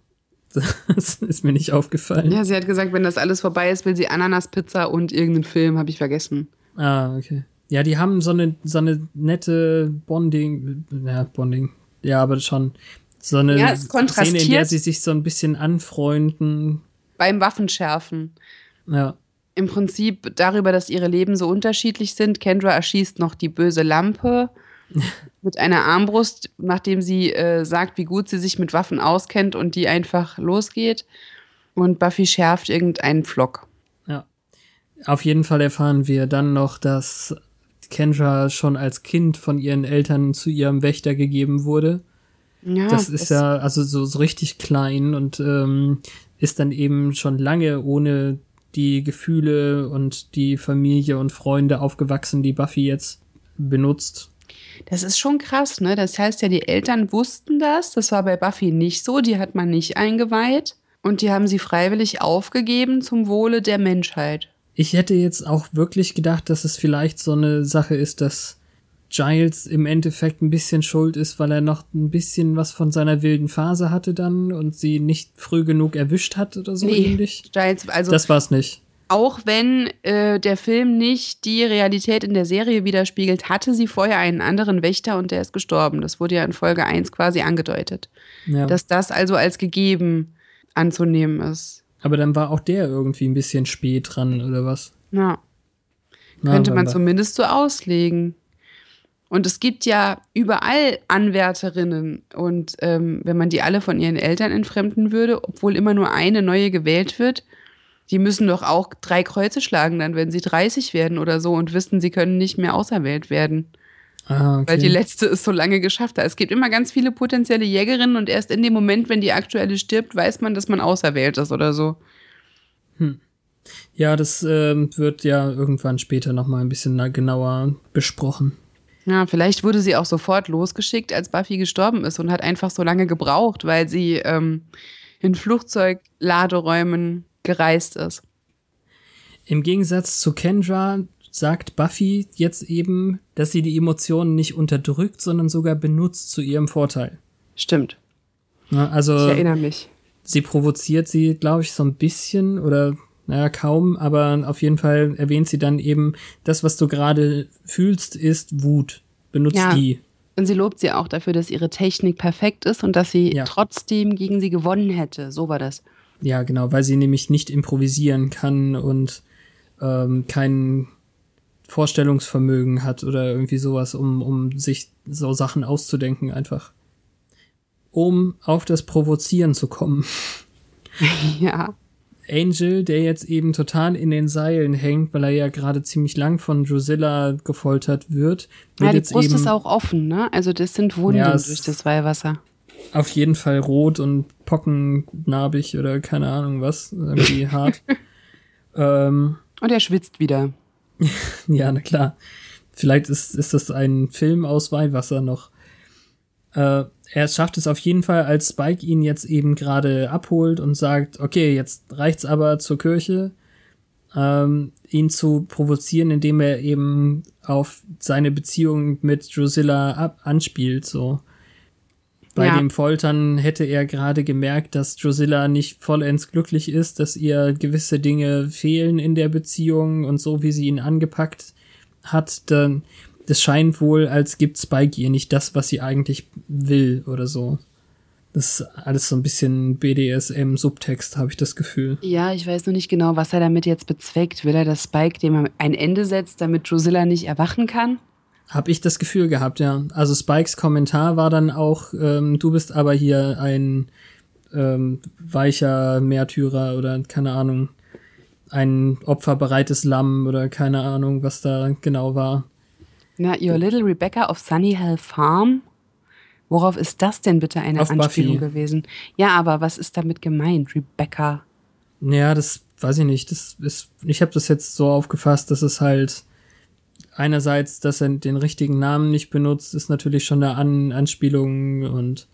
das ist mir nicht aufgefallen. Ja, sie hat gesagt, wenn das alles vorbei ist, will sie Ananaspizza und irgendeinen Film, habe ich vergessen. Ah, okay. Ja, die haben so eine, so eine nette Bonding, ja, Bonding, ja, aber schon so eine Ja, es Szene, in der sie sich so ein bisschen anfreunden. Beim Waffenschärfen. Ja, Im Prinzip darüber, dass ihre Leben so unterschiedlich sind. Kendra erschießt noch die böse Lampe mit einer Armbrust, nachdem sie äh, sagt, wie gut sie sich mit Waffen auskennt und die einfach losgeht. Und Buffy schärft irgendeinen Flock. ja. Auf jeden Fall erfahren wir dann noch, dass Kendra schon als Kind von ihren Eltern zu ihrem Wächter gegeben wurde. Ja, Das ist ja also so, so richtig klein und ähm, ist dann eben schon lange ohne die Gefühle und die Familie und Freunde aufgewachsen, die Buffy jetzt benutzt. Das ist schon krass, ne? Das heißt ja, die Eltern wussten das. Das war bei Buffy nicht so. Die hat man nicht eingeweiht. Und die haben sie freiwillig aufgegeben zum Wohle der Menschheit. Ich hätte jetzt auch wirklich gedacht, dass es vielleicht so eine Sache ist, dass Giles im Endeffekt ein bisschen schuld ist, weil er noch ein bisschen was von seiner wilden Phase hatte dann und sie nicht früh genug erwischt hat oder so Nee, ähnlich. Giles, also Das war's nicht. auch wenn äh, der Film nicht die Realität in der Serie widerspiegelt, hatte sie vorher einen anderen Wächter und der ist gestorben. Das wurde ja in Folge 1 quasi angedeutet. Ja. Dass das also als gegeben anzunehmen ist. Aber dann war auch der irgendwie ein bisschen spät dran oder was? Ja. Na, Könnte man zumindest so auslegen. Und es gibt ja überall Anwärterinnen. Und ähm, wenn man die alle von ihren Eltern entfremden würde, obwohl immer nur eine neue gewählt wird, die müssen doch auch drei Kreuze schlagen, dann, wenn sie 30 werden oder so und wissen, sie können nicht mehr auserwählt werden. Ah, okay. Weil die letzte es so lange geschafft hat. Es gibt immer ganz viele potenzielle Jägerinnen und erst in dem Moment, wenn die aktuelle stirbt, weiß man, dass man auserwählt ist oder so. Ja, das ähm, wird ja irgendwann später nochmal ein bisschen na- genauer besprochen. Ja, vielleicht wurde sie auch sofort losgeschickt, als Buffy gestorben ist und hat einfach so lange gebraucht, weil sie ähm, in Flugzeugladeräumen gereist ist. Im Gegensatz zu Kendra sagt Buffy jetzt eben, dass sie die Emotionen nicht unterdrückt, sondern sogar benutzt zu ihrem Vorteil. Stimmt. Ja, also Ich erinnere mich. sie provoziert sie, glaube ich, so ein bisschen oder naja, kaum, aber auf jeden Fall erwähnt sie dann eben, das, was du gerade fühlst, ist Wut. Benutzt Ja. die. Und sie lobt sie auch dafür, dass ihre Technik perfekt ist und dass sie Ja. trotzdem gegen sie gewonnen hätte. So war das. Ja, genau, weil sie nämlich nicht improvisieren kann und ähm, kein Vorstellungsvermögen hat oder irgendwie sowas, um, um sich so Sachen auszudenken einfach. Um auf das Provozieren zu kommen. ja. Angel, der jetzt eben total in den Seilen hängt, weil er ja gerade ziemlich lang von Drusilla gefoltert wird, wird Ja, die jetzt Brust eben ist auch offen, ne? Also das sind Wunden Ja, durch das Weihwasser. auf jeden Fall rot und pockennarbig oder keine Ahnung was, irgendwie hart. ähm, Und er schwitzt wieder. Ja, na klar. Vielleicht ist, ist das ein Film aus Weihwasser noch. Äh, er schafft es auf jeden Fall, als Spike ihn jetzt eben gerade abholt und sagt, okay, jetzt reicht's aber zur Kirche, ähm, ihn zu provozieren, indem er eben auf seine Beziehung mit Drusilla ab anspielt, so. Bei Ja. dem Foltern hätte er gerade gemerkt, dass Drusilla nicht vollends glücklich ist, dass ihr gewisse Dinge fehlen in der Beziehung und so wie sie ihn angepackt hat, dann das scheint wohl, als gibt Spike ihr nicht das, was sie eigentlich will oder so. Das ist alles so ein bisschen BDSM-Subtext, habe ich das Gefühl. Ja, ich weiß nur nicht genau, was er damit jetzt bezweckt. Will er, dass Spike dem ein Ende setzt, damit Drusilla nicht erwachen kann? Hab ich das Gefühl gehabt, ja. Also Spikes Kommentar war dann auch, ähm, du bist aber hier ein ähm, weicher Märtyrer oder keine Ahnung, ein opferbereites Lamm oder keine Ahnung, was da genau war. Na, Your Little Rebecca of Sunny Hill Farm? Worauf ist das denn bitte eine Auf Anspielung Buffy. gewesen? Ja, aber was ist damit gemeint, Rebecca? Ja, das weiß ich nicht. Das ist, ich habe das jetzt so aufgefasst, dass es halt einerseits, dass er den richtigen Namen nicht benutzt, ist natürlich schon eine An Anspielung und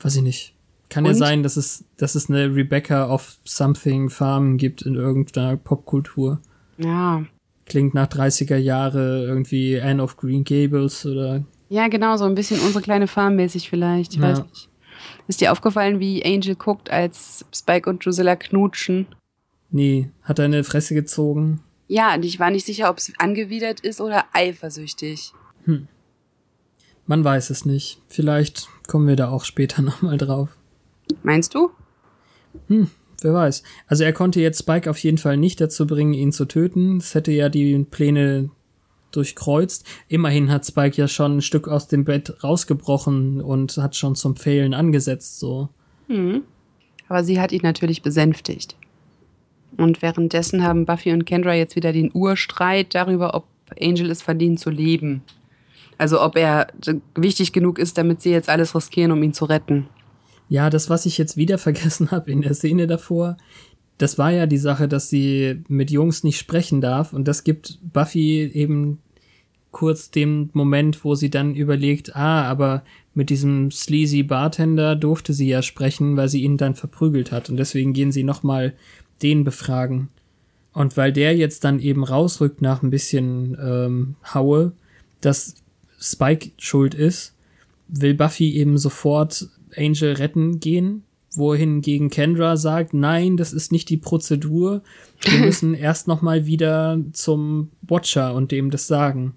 weiß ich nicht. Kann ja Und? sein, dass es, dass es eine Rebecca of Something Farm gibt in irgendeiner Popkultur. Ja. Klingt nach 30er Jahre irgendwie Anne of Green Gables oder Ja, genau, so ein bisschen unsere kleine Farm mäßig vielleicht. Ich Ja. weiß nicht. Ist dir aufgefallen, wie Angel guckt, als Spike und Drusilla knutschen? nee, hat er eine Fresse gezogen. Ja, und ich war nicht sicher, ob es angewidert ist oder eifersüchtig. Man weiß es nicht. Vielleicht kommen wir da auch später nochmal drauf. Meinst du? Wer weiß. Also er konnte jetzt Spike auf jeden Fall nicht dazu bringen, ihn zu töten. Das hätte ja die Pläne durchkreuzt. Immerhin hat Spike ja schon ein Stück aus dem Bett rausgebrochen und hat schon zum Fehlen angesetzt, so. Hm. Aber sie hat ihn natürlich besänftigt. Und währenddessen haben Buffy und Kendra jetzt wieder den Urstreit darüber, ob Angel es verdient zu leben. Also ob er wichtig genug ist, damit sie jetzt alles riskieren, um ihn zu retten. Ja, das, was ich jetzt wieder vergessen habe in der Szene davor, das war ja die Sache, dass sie mit Jungs nicht sprechen darf und das gibt Buffy eben kurz den Moment, wo sie dann überlegt, ah, aber mit diesem sleazy Bartender durfte sie ja sprechen, weil sie ihn dann verprügelt hat und deswegen gehen sie nochmal den befragen. Und weil der jetzt dann eben rausrückt nach ein bisschen ähm, Haue, dass Spike schuld ist, will Buffy eben sofort Angel retten gehen, wohingegen Kendra sagt, nein, das ist nicht die Prozedur. Wir müssen erst noch mal wieder zum Watcher und dem das sagen.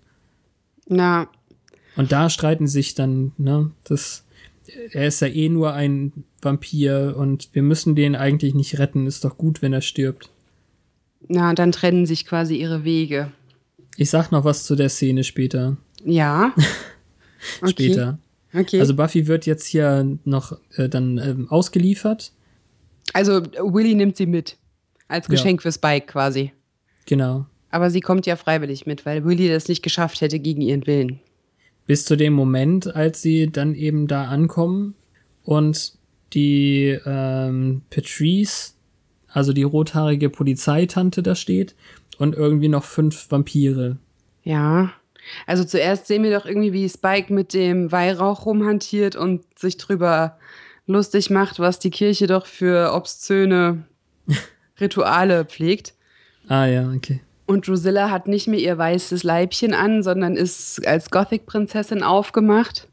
Na. Und da streiten sich dann, ne, das, er ist ja eh nur ein Vampir und wir müssen den eigentlich nicht retten. Ist doch gut, wenn er stirbt. Na, dann trennen sich quasi ihre Wege. Ich sag noch was zu der Szene später. Ja. Später. Okay. Also Buffy wird jetzt hier noch äh, dann ähm, ausgeliefert. Also Willy nimmt sie mit. Als Geschenk ja. für Spike quasi. Genau. Aber sie kommt ja freiwillig mit, weil Willy das nicht geschafft hätte gegen ihren Willen. Bis zu dem Moment, als sie dann eben da ankommen und die ähm, Patrice, also die rothaarige Polizeitante da steht und irgendwie noch fünf Vampire. Ja. Also zuerst sehen wir doch irgendwie, wie Spike mit dem Weihrauch rumhantiert und sich drüber lustig macht, was die Kirche doch für obszöne Rituale pflegt. Ah ja, okay. Und Drusilla hat nicht mehr ihr weißes Leibchen an, sondern ist als Gothic-Prinzessin aufgemacht.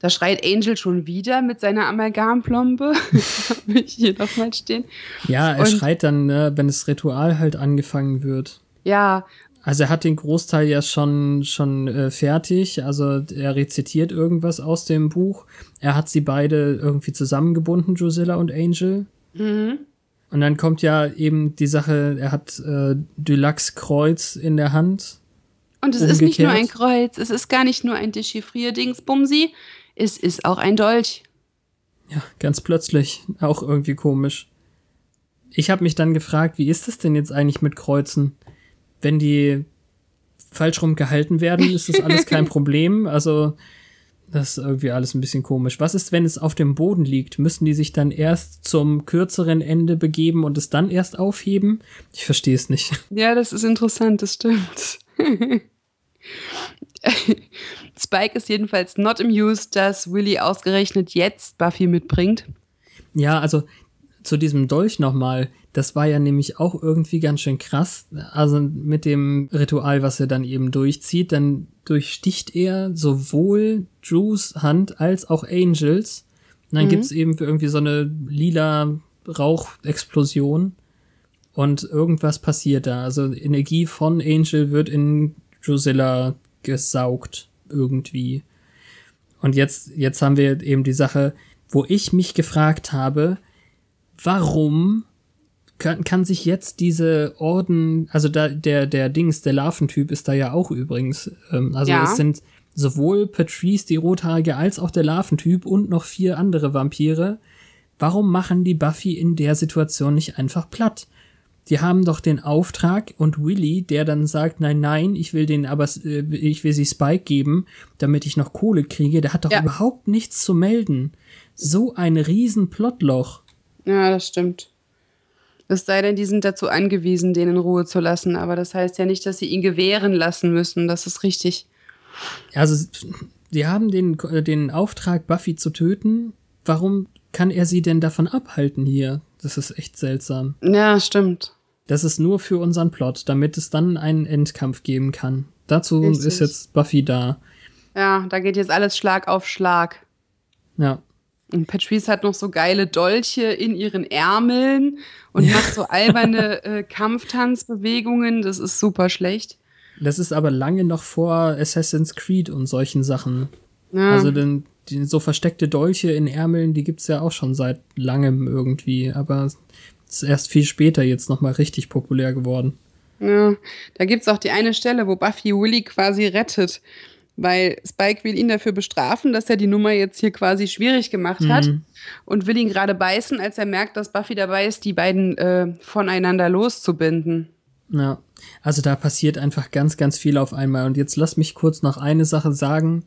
Da schreit Angel schon wieder mit seiner Amalgamplombe. Habe ich hier nochmal stehen. Ja, er und, schreit dann, ne, wenn das Ritual halt angefangen wird. Ja. Also er hat den Großteil ja schon, schon äh, fertig. Also er rezitiert irgendwas aus dem Buch. Er hat sie beide irgendwie zusammengebunden, Drusilla und Angel. Mhm. Und dann kommt ja eben die Sache, er hat äh, Deluxe Kreuz in der Hand. Und es umgekehrt. ist nicht nur ein Kreuz, es ist gar nicht nur ein Dechiffrier-Dingsbumsi, es ist auch ein Dolch. Ja, ganz plötzlich. Auch irgendwie komisch. Ich habe mich dann gefragt, wie ist es denn jetzt eigentlich mit Kreuzen? Wenn die falsch rum gehalten werden, ist das alles kein Problem. Also das ist irgendwie alles ein bisschen komisch. Was ist, wenn es auf dem Boden liegt? Müssen die sich dann erst zum kürzeren Ende begeben und es dann erst aufheben? Ich verstehe es nicht. Ja, das ist interessant, das stimmt. Spike ist jedenfalls not amused, dass Willy ausgerechnet jetzt Buffy mitbringt. Ja, also zu diesem Dolch nochmal. Das war ja nämlich auch irgendwie ganz schön krass. Also mit dem Ritual, was er dann eben durchzieht, dann durchsticht er sowohl Drews Hand als auch Angels. Und dann mhm. gibt's eben irgendwie so eine lila Rauchexplosion. Und irgendwas passiert da. Also Energie von Angel wird in Drusilla gesaugt. Irgendwie. Und jetzt, jetzt haben wir eben die Sache, wo ich mich gefragt habe, warum kann, kann sich jetzt diese Orden, also da, der, der Dings, der Larventyp ist da ja auch übrigens. Ähm, also ja. es sind sowohl Patrice, die Rothaarige, als auch der Larventyp und noch vier andere Vampire. Warum machen die Buffy in der Situation nicht einfach platt? Die haben doch den Auftrag und Willy, der dann sagt, nein, nein, ich will den, aber äh, ich will sie Spike geben, damit ich noch Kohle kriege, der hat doch ja. überhaupt nichts zu melden. So ein riesen Plotloch. Ja, das stimmt. Es sei denn, die sind dazu angewiesen, den in Ruhe zu lassen. Aber das heißt ja nicht, dass sie ihn gewähren lassen müssen. Das ist richtig. Also, sie haben den, den Auftrag, Buffy zu töten. Warum kann er sie denn davon abhalten hier? Das ist echt seltsam. Ja, stimmt. Das ist nur für unseren Plot, damit es dann einen Endkampf geben kann. Dazu richtig. ist jetzt Buffy da. Ja, da geht jetzt alles Schlag auf Schlag. Ja. Und Patrice hat noch so geile Dolche in ihren Ärmeln und ja. macht so alberne äh, Kampftanzbewegungen. Das ist super schlecht. Das ist aber lange noch vor Assassin's Creed und solchen Sachen. Ja. Also denn die, so versteckte Dolche in Ärmeln, die gibt's ja auch schon seit langem irgendwie. Aber es ist erst viel später jetzt noch mal richtig populär geworden. Ja, da gibt's auch die eine Stelle, wo Buffy Willy quasi rettet weil Spike will ihn dafür bestrafen, dass er die Nummer jetzt hier quasi schwierig gemacht hat mhm. und will ihn gerade beißen, als er merkt, dass Buffy dabei ist, die beiden äh, voneinander loszubinden. Ja, also da passiert einfach ganz, ganz viel auf einmal. Und jetzt lass mich kurz noch eine Sache sagen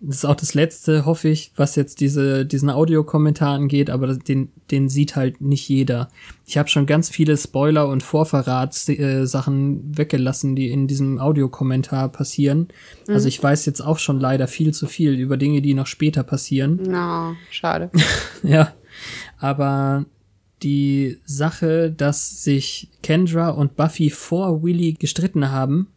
das ist auch das letzte, hoffe ich, was jetzt diese, diesen Audiokommentar angeht, aber den, den sieht halt nicht jeder. Ich habe schon ganz viele Spoiler und Vorverratssachen äh, weggelassen, die in diesem Audiokommentar passieren. Mhm. Also ich weiß jetzt auch schon leider viel zu viel über Dinge, die noch später passieren. Na, no, schade. ja, aber die Sache, dass sich Kendra und Buffy vor Willy gestritten haben,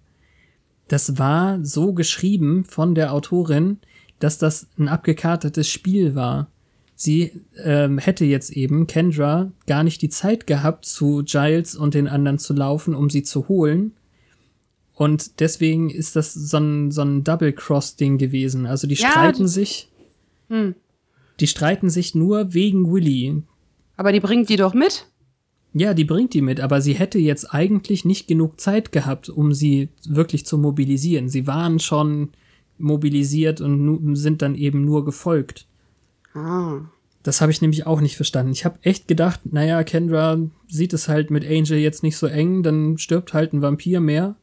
das war so geschrieben von der Autorin, dass das ein abgekartetes Spiel war. Sie ähm, hätte jetzt eben Kendra gar nicht die Zeit gehabt, zu Giles und den anderen zu laufen, um sie zu holen. Und deswegen ist das so ein, so ein Double-Cross-Ding gewesen. Also die Ja, streiten sich. Hm. Die streiten sich nur wegen Willy. Aber die bringt die doch mit. Ja, die bringt die mit, aber sie hätte jetzt eigentlich nicht genug Zeit gehabt, um sie wirklich zu mobilisieren. Sie waren schon mobilisiert und sind dann eben nur gefolgt. Ah. Das habe ich nämlich auch nicht verstanden. Ich habe echt gedacht, naja, Kendra sieht es halt mit Angel jetzt nicht so eng, dann stirbt halt ein Vampir mehr.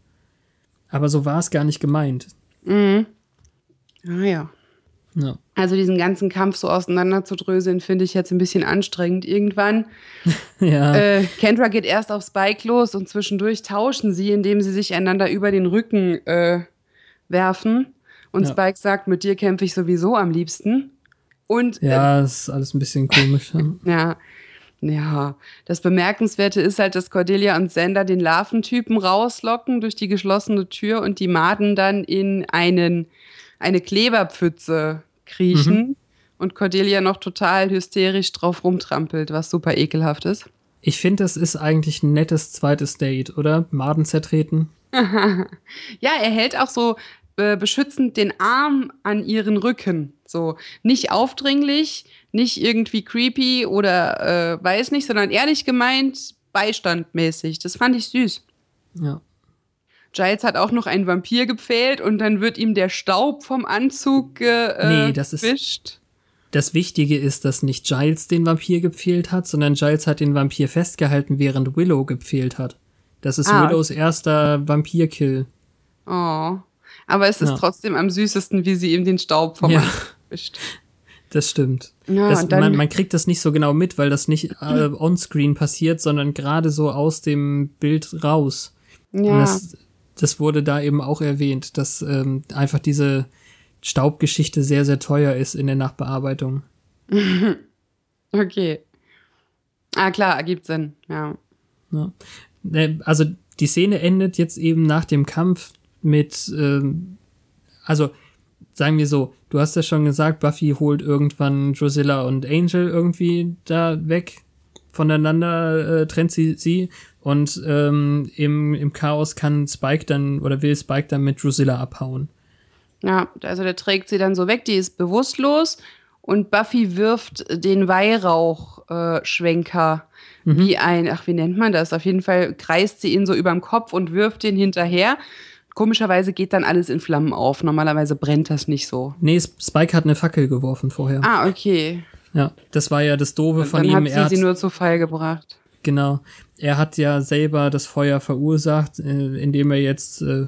Aber so war es gar nicht gemeint. Mhm. Ah ja. Ja. Also diesen ganzen Kampf so auseinanderzudröseln, finde ich jetzt ein bisschen anstrengend. Irgendwann, ja. äh, Kendra geht erst auf Spike los und zwischendurch tauschen sie, indem sie sich einander über den Rücken äh, werfen. Und Ja. Spike sagt, mit dir kämpfe ich sowieso am liebsten. Und äh, ja, ist alles ein bisschen komisch. ja. Ja, ja. Das Bemerkenswerte ist halt, dass Cordelia und Sander den Larventypen rauslocken durch die geschlossene Tür und die Maden dann in einen, eine Kleberpfütze kriechen und Cordelia noch total hysterisch drauf rumtrampelt, was super ekelhaft ist. Ich finde, das ist eigentlich ein nettes zweites Date, oder? Maden zertreten. Ja, er hält auch so äh, beschützend den Arm an ihren Rücken. So nicht aufdringlich, nicht irgendwie creepy oder äh, weiß nicht, sondern ehrlich gemeint, beistandmäßig. Das fand ich süß. Ja. Giles hat auch noch einen Vampir gepfählt und dann wird ihm der Staub vom Anzug äh, Nee, das ist- gewischt. Das Wichtige ist, dass nicht Giles den Vampir gepfählt hat, sondern Giles hat den Vampir festgehalten, während Willow gepfählt hat. Das ist Ah. Willows erster Vampirkill. Oh. Aber es ist Ja. trotzdem am süßesten, wie sie ihm den Staub vom Ja. Anzug wischt. Das stimmt. Ja, das, und man, man kriegt das nicht so genau mit, weil das nicht äh, onscreen passiert, sondern gerade so aus dem Bild raus. Und Ja. das, das wurde da eben auch erwähnt, dass ähm, einfach diese Staubgeschichte sehr, sehr teuer ist in der Nachbearbeitung. Okay. Ah, klar, ergibt Sinn. Ja. Ja. Äh, Also die Szene endet jetzt eben nach dem Kampf mit, ähm, also sagen wir so, du hast ja schon gesagt, Buffy holt irgendwann Drusilla und Angel irgendwie da weg voneinander, äh, trennt sie sie und ähm, im, im Chaos kann Spike dann oder will Spike dann mit Drusilla abhauen. Ja, also der trägt sie dann so weg, die ist bewusstlos und Buffy wirft den Weihrauchschwenker äh, Schwenker wie ein, ach, wie nennt man das? Auf jeden Fall kreist sie ihn so überm Kopf und wirft den hinterher. Komischerweise geht dann alles in Flammen auf. Normalerweise brennt das nicht so. Nee, Sp- Spike hat eine Fackel geworfen vorher. Ah, okay. Ja, das war ja das Doofe von dann ihm. hat Er sie hat- sie nur zu Fall gebracht. Genau. Er hat ja selber das Feuer verursacht, äh, indem er jetzt äh,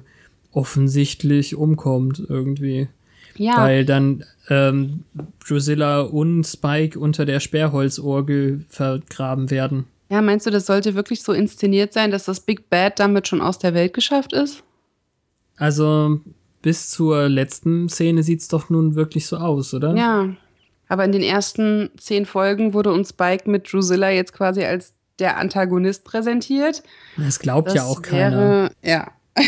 offensichtlich umkommt irgendwie. Ja, Weil dann ähm, Drusilla und Spike unter der Sperrholzorgel vergraben werden. ja, meinst du, das sollte wirklich so inszeniert sein, dass das Big Bad damit schon aus der Welt geschafft ist? Also bis zur letzten Szene sieht's doch nun wirklich so aus, oder? Ja. Aber in den ersten zehn Folgen wurde uns Spike mit Drusilla jetzt quasi als der Antagonist präsentiert. Das glaubt ja Das auch keiner. wäre- Ja.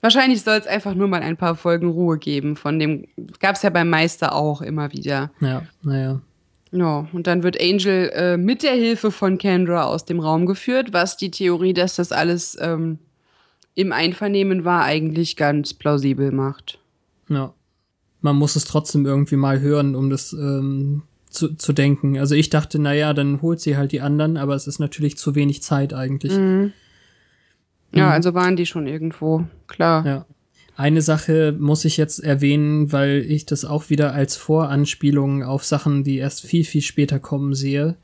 Wahrscheinlich soll es einfach nur mal ein paar Folgen Ruhe geben. Von dem gab es ja beim Meister auch immer wieder. Ja, naja. Ja, und dann wird Angel äh, mit der Hilfe von Kendra aus dem Raum geführt, was die Theorie, dass das alles ähm, im Einvernehmen war, eigentlich ganz plausibel macht. Ja. Man muss es trotzdem irgendwie mal hören, um das ähm, zu, zu denken. Also ich dachte, naja, dann holt sie halt die anderen, aber es ist natürlich zu wenig Zeit eigentlich. Ja, also waren die schon irgendwo, klar. Ja. Eine Sache muss ich jetzt erwähnen, weil ich das auch wieder als Voranspielung auf Sachen, die erst viel, viel später kommen, sehe.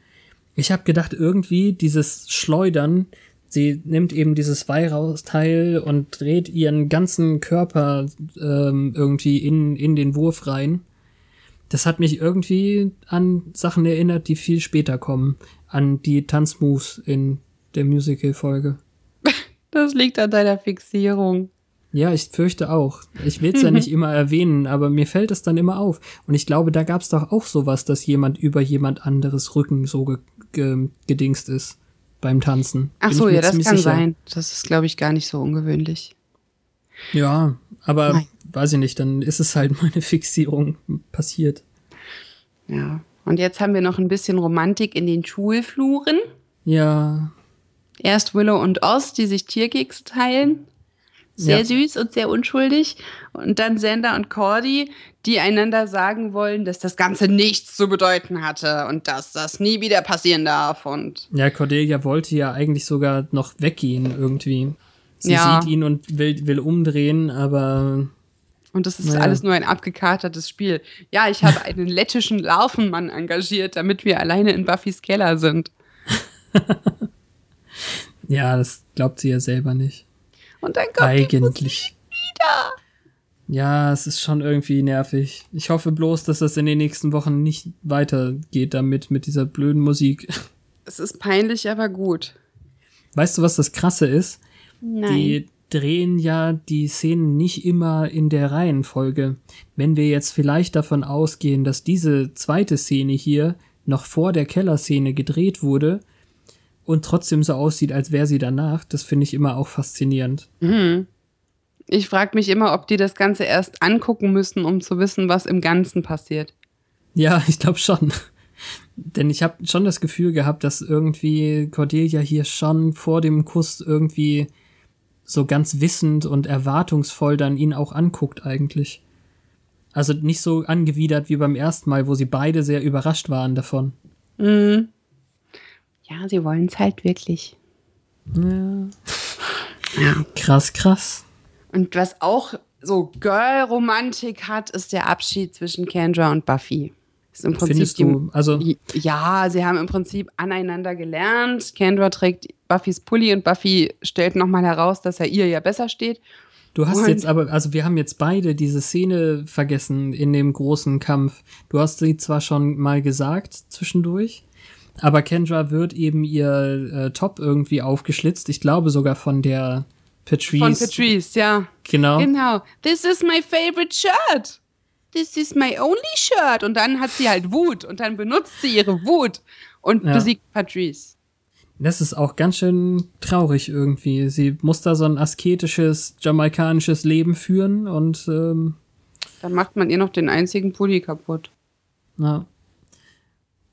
Ich habe gedacht, irgendwie dieses Schleudern, sie nimmt eben dieses Weihrausteil und dreht ihren ganzen Körper ähm, irgendwie in, in den Wurf rein. Das hat mich irgendwie an Sachen erinnert, die viel später kommen. An die Tanzmoves in der Musical-Folge. Das liegt an deiner Fixierung. Ja, ich fürchte auch. Ich will es ja nicht immer erwähnen, aber mir fällt es dann immer auf. Und ich glaube, da gab es doch auch sowas, dass jemand über jemand anderes Rücken so ge ge gedingst ist beim Tanzen. Ach Bin so, ja, das kann sicher. sein. Das ist, glaube ich, gar nicht so ungewöhnlich. Ja, aber Nein. Weiß ich nicht, dann ist es halt meine Fixierung passiert. Ja. Und jetzt haben wir noch ein bisschen Romantik in den Schulfluren. Ja, Erst Willow und Oz, die sich Tierkekse teilen. Sehr Ja. süß und sehr unschuldig. Und dann Sander und Cordy, die einander sagen wollen, dass das Ganze nichts zu bedeuten hatte und dass das nie wieder passieren darf. Und ja, Cordelia wollte ja eigentlich sogar noch weggehen irgendwie. Sie Ja. sieht ihn und will, will umdrehen, aber Und das ist Naja. alles nur ein abgekatertes Spiel. Ja, ich habe einen lettischen Larvenmann engagiert, damit wir alleine in Buffys Keller sind. ja, das glaubt sie ja selber nicht. Und dann kommt Eigentlich. wieder. Ja, es ist schon irgendwie nervig. Ich hoffe bloß, dass das in den nächsten Wochen nicht weitergeht damit, mit dieser blöden Musik. Es ist peinlich, aber gut. Weißt du, was das Krasse ist? Nein. Die drehen ja die Szenen nicht immer in der Reihenfolge. Wenn wir jetzt vielleicht davon ausgehen, dass diese zweite Szene hier noch vor der Kellerszene gedreht wurde und trotzdem so aussieht, als wäre sie danach, das finde ich immer auch faszinierend. Ich frage mich immer, ob die das Ganze erst angucken müssen, um zu wissen, was im Ganzen passiert. Ja, ich glaube schon. Denn ich habe schon das Gefühl gehabt, dass irgendwie Cordelia hier schon vor dem Kuss irgendwie so ganz wissend und erwartungsvoll dann ihn auch anguckt eigentlich. Also nicht so angewidert wie beim ersten Mal, wo sie beide sehr überrascht waren davon. Mhm. Ja, sie wollen es halt wirklich. Ja. Ja. Krass, krass. Und was auch so Girl-Romantik hat, ist der Abschied zwischen Kendra und Buffy. Ist im Prinzip Findest du, also Ja, sie haben im Prinzip aneinander gelernt. Kendra trägt Buffys Pulli und Buffy stellt nochmal heraus, dass er ihr ja besser steht. Du hast Und- jetzt aber, also wir haben jetzt beide diese Szene vergessen in dem großen Kampf. Du hast sie zwar schon mal gesagt zwischendurch, aber Kendra wird eben ihr äh, Top irgendwie aufgeschlitzt. Ich glaube sogar von der Patrice. Von Patrice, ja. Genau. Genau. This is my favorite shirt. This is my only shirt. Und dann hat sie halt Wut und dann benutzt sie ihre Wut und Ja. besiegt Patrice. Das ist auch ganz schön traurig irgendwie. Sie muss da so ein asketisches jamaikanisches Leben führen und ähm, Dann macht man ihr noch den einzigen Pulli kaputt. Ja.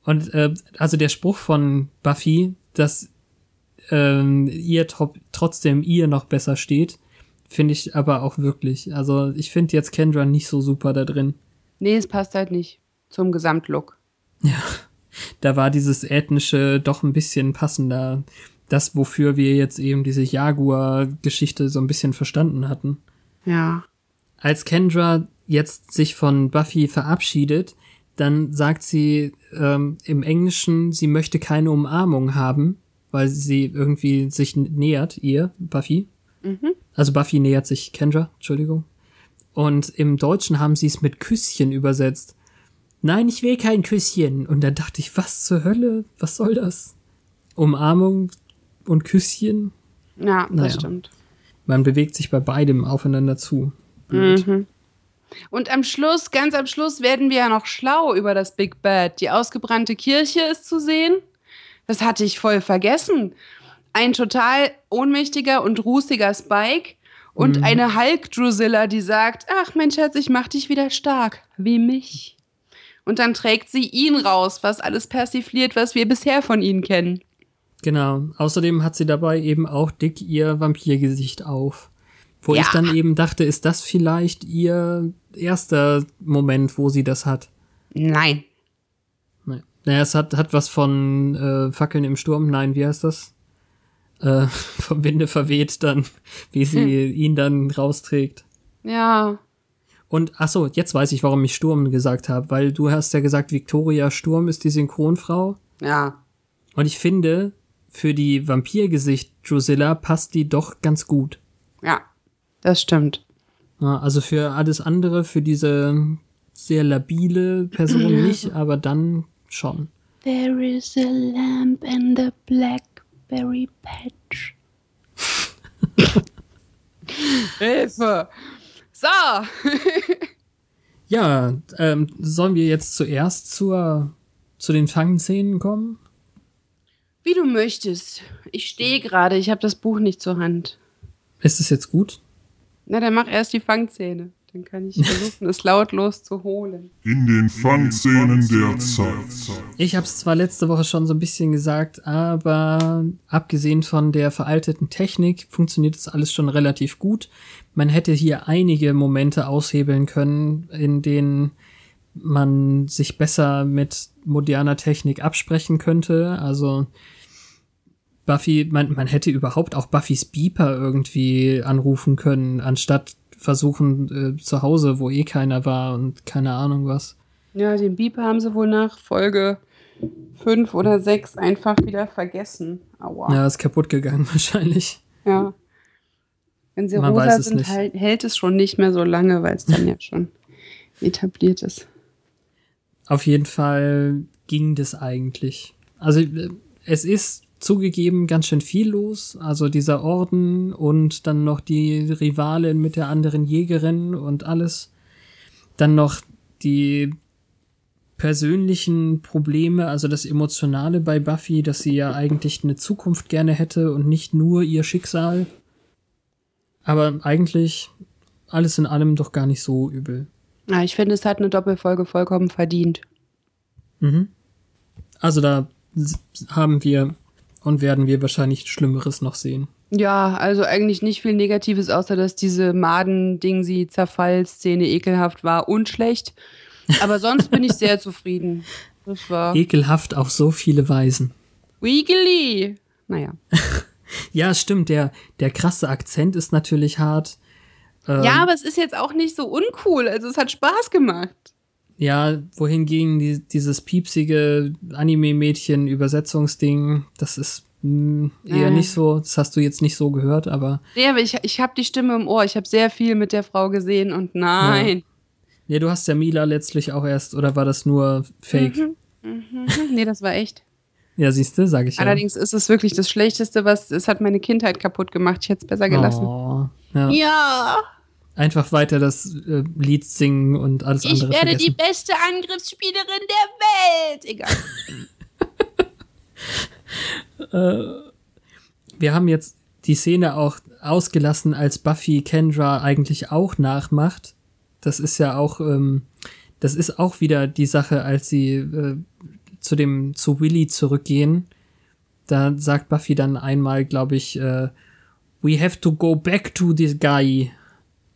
Und äh, also der Spruch von Buffy, dass ähm, ihr tro trotzdem ihr noch besser steht, finde ich aber auch wirklich. Also ich finde jetzt Kendra nicht so super da drin. Nee, es passt halt nicht zum Gesamtlook. Da war dieses ethnische doch ein bisschen passender. Das, wofür wir jetzt eben diese Jaguar-Geschichte so ein bisschen verstanden hatten. Ja. als Kendra jetzt sich von Buffy verabschiedet, dann sagt sie ähm, im Englischen, sie möchte keine Umarmung haben, weil sie irgendwie sich nähert, ihr, Buffy. Also Buffy nähert sich Kendra, Entschuldigung. Und im Deutschen haben sie es mit Küsschen übersetzt. Nein, ich will kein Küsschen. Und dann dachte ich, was zur Hölle? Was soll das? Umarmung und Küsschen? Ja, das Naja. stimmt. Man bewegt sich bei beidem aufeinander zu. Blöd. Und am Schluss, ganz am Schluss, werden wir ja noch schlau über das Big Bad. Die ausgebrannte Kirche ist zu sehen. Das hatte ich voll vergessen. Ein total ohnmächtiger und rußiger Spike und eine Hulk-Drusilla, die sagt, ach mein Schatz, ich mach dich wieder stark, wie mich. Und dann trägt sie ihn raus, was alles persifliert, was wir bisher von ihnen kennen. Genau. Außerdem hat sie dabei eben auch dick ihr Vampirgesicht auf. Wo Ja. ich dann eben dachte, ist das vielleicht ihr erster Moment, wo sie das hat? Nein. Nee. Naja, es hat, hat was von äh, Fackeln im Sturm. Nein, wie heißt das? Äh, vom Winde verweht dann, wie sie ihn dann rausträgt. Ja. Und ach so, jetzt weiß ich, warum ich Sturm gesagt habe, weil du hast ja gesagt, Victoria Sturm ist die Synchronfrau. Ja. Und ich finde, für die Vampirgesicht Drusilla passt die doch ganz gut. Ja. Das stimmt. Ja, also für alles andere, für diese sehr labile Person nicht, aber dann schon. There is a lamp in the blackberry patch. Hilfe! So! Ja, ähm, sollen wir jetzt zuerst zur, zu den Fangszenen kommen? Wie du möchtest. Ich stehe gerade, ich habe das Buch nicht zur Hand. Ist es jetzt gut? Na, dann mach erst die Fangzähne. Dann kann ich versuchen, es lautlos zu holen. In den Fangszenen der Zeit. Ich habe es zwar letzte Woche schon so ein bisschen gesagt, aber abgesehen von der veralteten Technik funktioniert das alles schon relativ gut. Man hätte hier einige Momente aushebeln können, in denen man sich besser mit moderner Technik absprechen könnte. Also Buffy, man, man hätte überhaupt auch Buffys Beeper irgendwie anrufen können, anstatt versuchen äh, zu Hause, wo eh keiner war und keine Ahnung was. Ja, den Beeper haben sie wohl nach Folge 5 oder 6 einfach wieder vergessen. Aua. Ja, ist kaputt gegangen wahrscheinlich. Ja. Wenn sie Man rosa sind, halt, hält es schon nicht mehr so lange, weil es dann ja schon etabliert ist. Auf jeden Fall ging das eigentlich. Also äh, es ist zugegeben ganz schön viel los. Also dieser Orden und dann noch die Rivalin mit der anderen Jägerin und alles. Dann noch die persönlichen Probleme, also das Emotionale bei Buffy, dass sie ja eigentlich eine Zukunft gerne hätte und nicht nur ihr Schicksal. Aber eigentlich alles in allem doch gar nicht so übel. Ja, ich finde, es hat eine Doppelfolge vollkommen verdient. Mhm. Also da haben wir und werden wir wahrscheinlich Schlimmeres noch sehen. Ja, also eigentlich nicht viel Negatives, außer dass diese Maden-Ding-Sie-Zerfall-Szene ekelhaft war und schlecht. Aber sonst bin ich sehr zufrieden. Das war Ekelhaft auf so viele Weisen. Wiggly. Naja. Ja, stimmt, der, der krasse Akzent ist natürlich hart. Ähm, Ja, aber es ist jetzt auch nicht so uncool. Also es hat Spaß gemacht. Ja, wohingegen die, dieses piepsige Anime-Mädchen-Übersetzungsding, das ist mh, eher Äh. nicht so, das hast du jetzt nicht so gehört, aber Nee, aber ich, ich habe die Stimme im Ohr. Ich habe sehr viel mit der Frau gesehen und nein. nee, du hast ja Mila letztlich auch erst, oder war das nur Fake? Mhm. Nee, das war echt. Ja, siehste, sag ich ja. Allerdings ist es wirklich das Schlechteste, was es hat meine Kindheit kaputt gemacht. Ich hätte es besser gelassen. Oh, ja. Ja, Einfach weiter das äh, Lied singen und alles ich andere werde die vergessen. beste Angriffsspielerin der Welt. Egal. Wir haben jetzt die Szene auch ausgelassen, als Buffy Kendra eigentlich auch nachmacht. Das ist ja auch, ähm, das ist auch wieder die Sache, als sie äh, zu dem zu Willy zurückgehen. Da sagt Buffy dann einmal, glaube ich, äh, we have to go back to this guy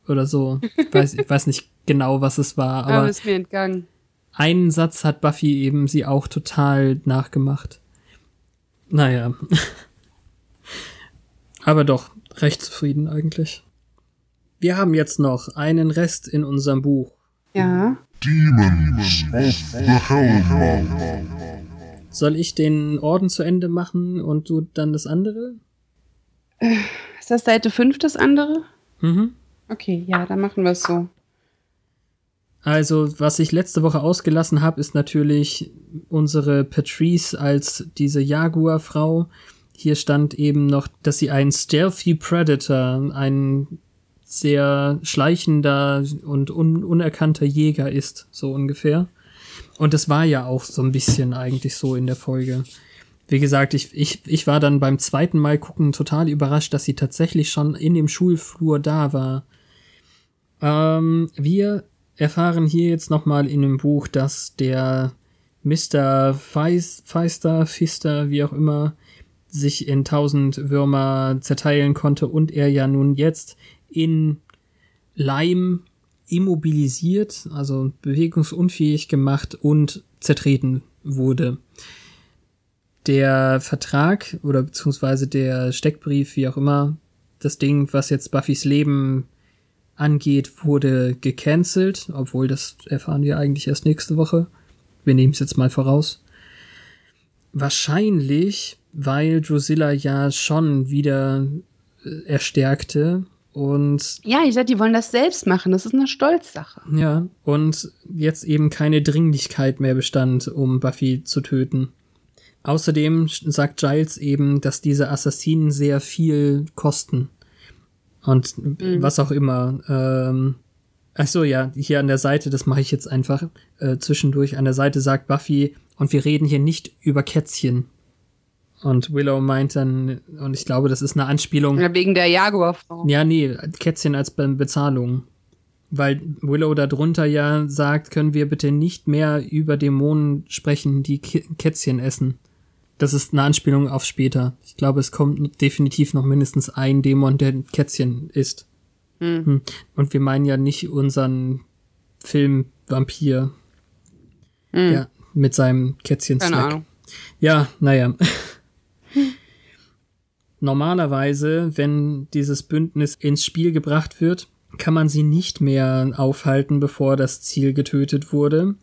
oder so. Ich weiß, ich weiß nicht genau, was es war, Aber aber ist mir entgangen. einen Satz hat Buffy eben sie auch total nachgemacht. Naja. Aber doch, recht zufrieden eigentlich. Wir haben jetzt noch einen Rest in unserem Buch. Ja. Demons of the Hellmouth. Soll ich den Orden zu Ende machen und du dann das andere? Ist das Seite 5 das andere? Mhm. Okay, ja, dann machen wir es so. Also, was ich letzte Woche ausgelassen habe, ist natürlich unsere Patrice als diese Jaguar-Frau. Hier stand eben noch, dass sie ein Stealthy Predator, ein sehr schleichender und un unerkannter Jäger ist, so ungefähr. Und das war ja auch so ein bisschen eigentlich so in der Folge. Wie gesagt, ich, ich, ich war dann beim zweiten Mal gucken total überrascht, dass sie tatsächlich schon in dem Schulflur da war. Ähm, wir erfahren hier jetzt nochmal in dem Buch, dass der Mr. Feis, Feister, Fister, wie auch immer, sich in tausend Würmer zerteilen konnte und er ja nun jetzt in Leim immobilisiert, also bewegungsunfähig gemacht und zertreten wurde. Der Vertrag oder beziehungsweise der Steckbrief, wie auch immer, das Ding, was jetzt Buffys Leben angeht, wurde gecancelt, obwohl das erfahren wir eigentlich erst nächste Woche. Wir nehmen es jetzt mal voraus. Wahrscheinlich, weil Drusilla ja schon wieder äh, erstärkte und Ja, ich sag, die wollen das selbst machen. Das ist eine Stolzsache. ja, und jetzt eben keine Dringlichkeit mehr bestand, um Buffy zu töten. Außerdem sagt Giles eben, dass diese Assassinen sehr viel kosten. Und was auch immer. Ähm, ach so, ja, hier an der Seite, das mache ich jetzt einfach äh, zwischendurch. An der Seite sagt Buffy, und wir reden hier nicht über Kätzchen. Und Willow meint dann, und ich glaube, das ist eine Anspielung. Ja, wegen der Jaguarfrau. Ja, nee, Kätzchen als Be Bezahlung. Weil Willow darunter ja sagt, können wir bitte nicht mehr über Dämonen sprechen, die K Kätzchen essen. Das ist eine Anspielung auf später. Ich glaube, es kommt definitiv noch mindestens ein Dämon, der Kätzchen isst. Hm. Und wir meinen ja nicht unseren Film Vampir. Hm. Ja, mit seinem Kätzchen Keine. Ahnung. Ja, naja. Normalerweise, wenn dieses Bündnis ins Spiel gebracht wird, kann man sie nicht mehr aufhalten, bevor das Ziel getötet wurde.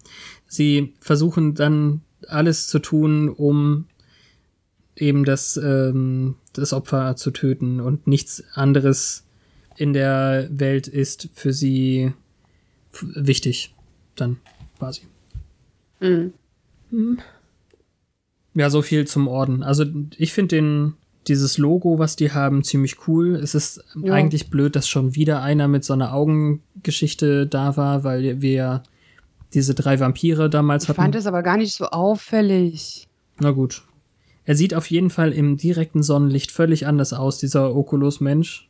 Sie versuchen dann alles zu tun, um eben das, ähm, das Opfer zu töten und nichts anderes in der Welt ist für sie wichtig. Dann quasi. Mhm. Ja, so viel zum Orden. Also ich finde den dieses Logo, was die haben, ziemlich cool. Es ist Ja. eigentlich blöd, dass schon wieder einer mit so einer Augengeschichte da war, weil wir diese drei Vampire damals Ich hatten. fand es aber gar nicht so auffällig. Na gut. Er sieht auf jeden Fall im direkten Sonnenlicht völlig anders aus, dieser Oculus-Mensch.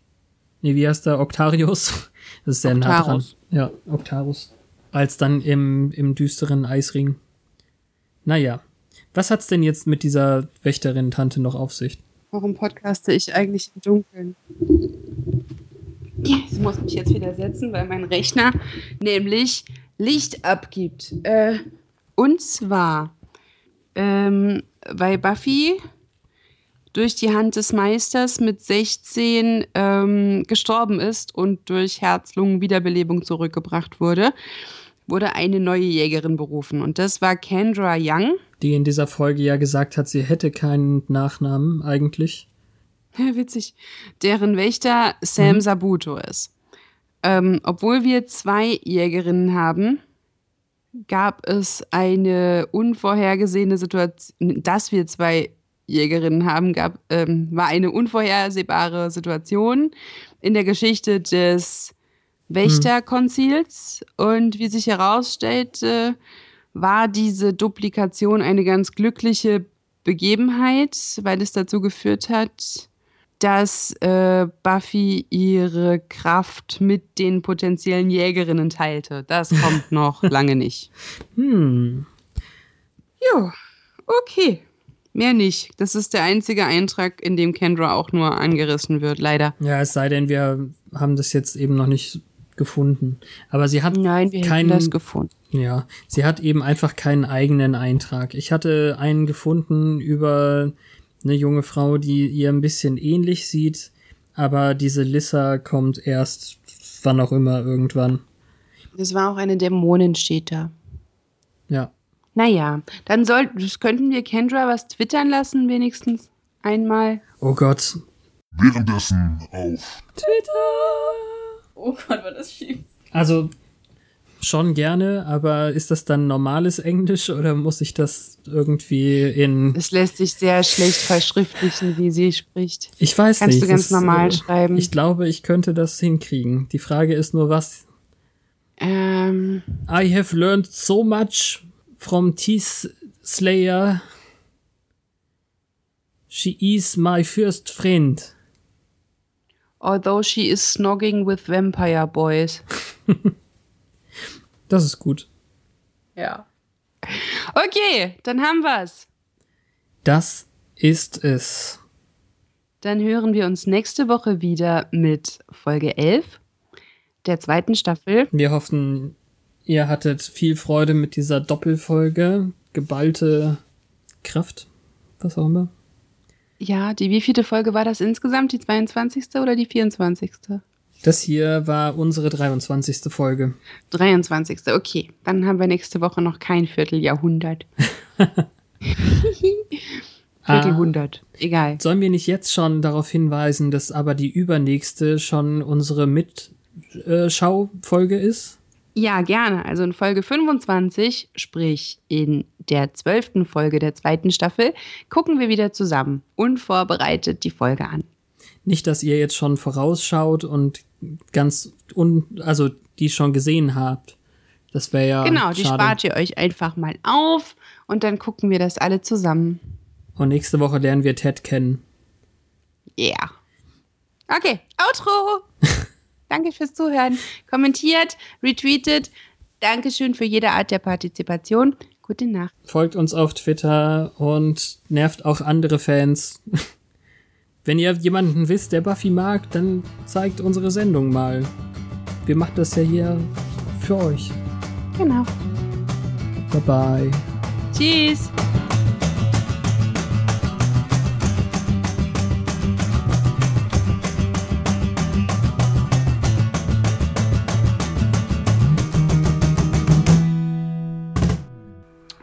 Nee, wie heißt der? Octarius? Das ist sehr nah dran. Octarus. Ja, Octarus. Als dann im, im düsteren Eisring. Naja. Was hat's denn jetzt mit dieser Wächterin-Tante noch auf sich? Warum podcaste ich eigentlich im Dunkeln? Ich muss mich jetzt wieder setzen, weil mein Rechner nämlich Licht abgibt. Äh, und zwar, ähm, weil Buffy durch die Hand des Meisters mit 16 ähm, gestorben ist und durch Herz-Lungen-Wiederbelebung zurückgebracht wurde, wurde eine neue Jägerin berufen. Und das war Kendra Young. Die in dieser Folge ja gesagt hat, sie hätte keinen Nachnamen eigentlich. Ja, witzig. Deren Wächter Sam Sabuto ist. Ähm, obwohl wir zwei Jägerinnen haben, gab es eine unvorhergesehene Situation, dass wir zwei Jägerinnen haben, gab, ähm, war eine unvorhersehbare Situation in der Geschichte des Wächterkonzils. Und wie sich herausstellte, war diese Duplikation eine ganz glückliche Begebenheit, weil es dazu geführt hat, dass äh, Buffy ihre Kraft mit den potenziellen Jägerinnen teilte. Das kommt noch lange nicht. Hm. Jo, okay. Mehr nicht. Das ist der einzige Eintrag, in dem Kendra auch nur angerissen wird, leider. Ja, es sei denn, wir haben das jetzt eben noch nicht gefunden. Aber sie hat Nein, wir keinen, das gefunden. Ja, sie hat eben einfach keinen eigenen Eintrag. Ich hatte einen gefunden über eine junge Frau, die ihr ein bisschen ähnlich sieht, aber diese Lissa kommt erst wann auch immer irgendwann. Das war auch eine Dämonin, steht da. Ja. Naja, dann soll, das könnten wir Kendra was twittern lassen, wenigstens einmal. Oh Gott. Währenddessen auf Oh Gott, war das schief. Also schon gerne, aber ist das dann normales Englisch oder muss ich das irgendwie in. Es lässt sich sehr schlecht verschriftlichen, wie sie spricht. Ich weiß Kannst nicht. du ganz normal äh, schreiben. Ich glaube, ich könnte das hinkriegen. Die Frage ist nur, was. Ähm, I have learned so much from Teeth Slayer. She is my first friend. although she is snogging with vampire boys. Das ist gut. Ja. Okay, dann haben wir's. Das ist es. Dann hören wir uns nächste Woche wieder mit Folge 11 der zweiten Staffel. Wir hoffen, ihr hattet viel Freude mit dieser Doppelfolge. Geballte Kraft. Was auch immer. Ja, die wievielte Folge war das insgesamt? Die 22. oder die 24.? Das hier war unsere 23. Folge. 23. Okay, dann haben wir nächste Woche noch kein Vierteljahrhundert. Viertelhundert. Egal. Sollen wir nicht jetzt schon darauf hinweisen, dass aber die übernächste schon unsere Mitschaufolge ist? Ja, gerne. Also in Folge 25, sprich in der zwölften Folge der zweiten Staffel, gucken wir wieder zusammen unvorbereitet die Folge an. Nicht, dass ihr jetzt schon vorausschaut und ganz un also die schon gesehen habt. Das wäre ja genau, die schade. spart ihr euch einfach mal auf und dann gucken wir das alle zusammen. Und nächste Woche lernen wir Ted kennen. Ja. Yeah. Okay, Outro. Danke fürs Zuhören. Kommentiert, retweetet. Dankeschön für jede Art der Partizipation. Gute Nacht. Folgt uns auf Twitter und nervt auch andere Fans. Wenn ihr jemanden wisst, der Buffy mag, dann zeigt unsere Sendung mal. Wir machen das ja hier für euch. Genau. Bye bye. Tschüss.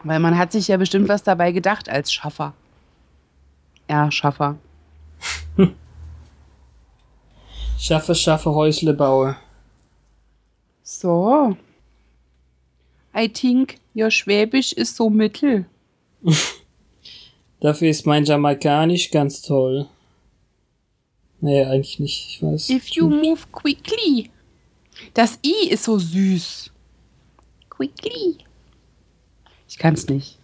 Weil man hat sich ja bestimmt was dabei gedacht als Schaffer. Ja, Schaffer. Schaffe, schaffe, Häusle baue. So. I think your Schwäbisch ist so mittel. Dafür ist mein Jamaikanisch ganz toll. Nee, eigentlich nicht. Ich weiß. If you move quickly. Das I ist so süß. Quickly. Ich kann's nicht.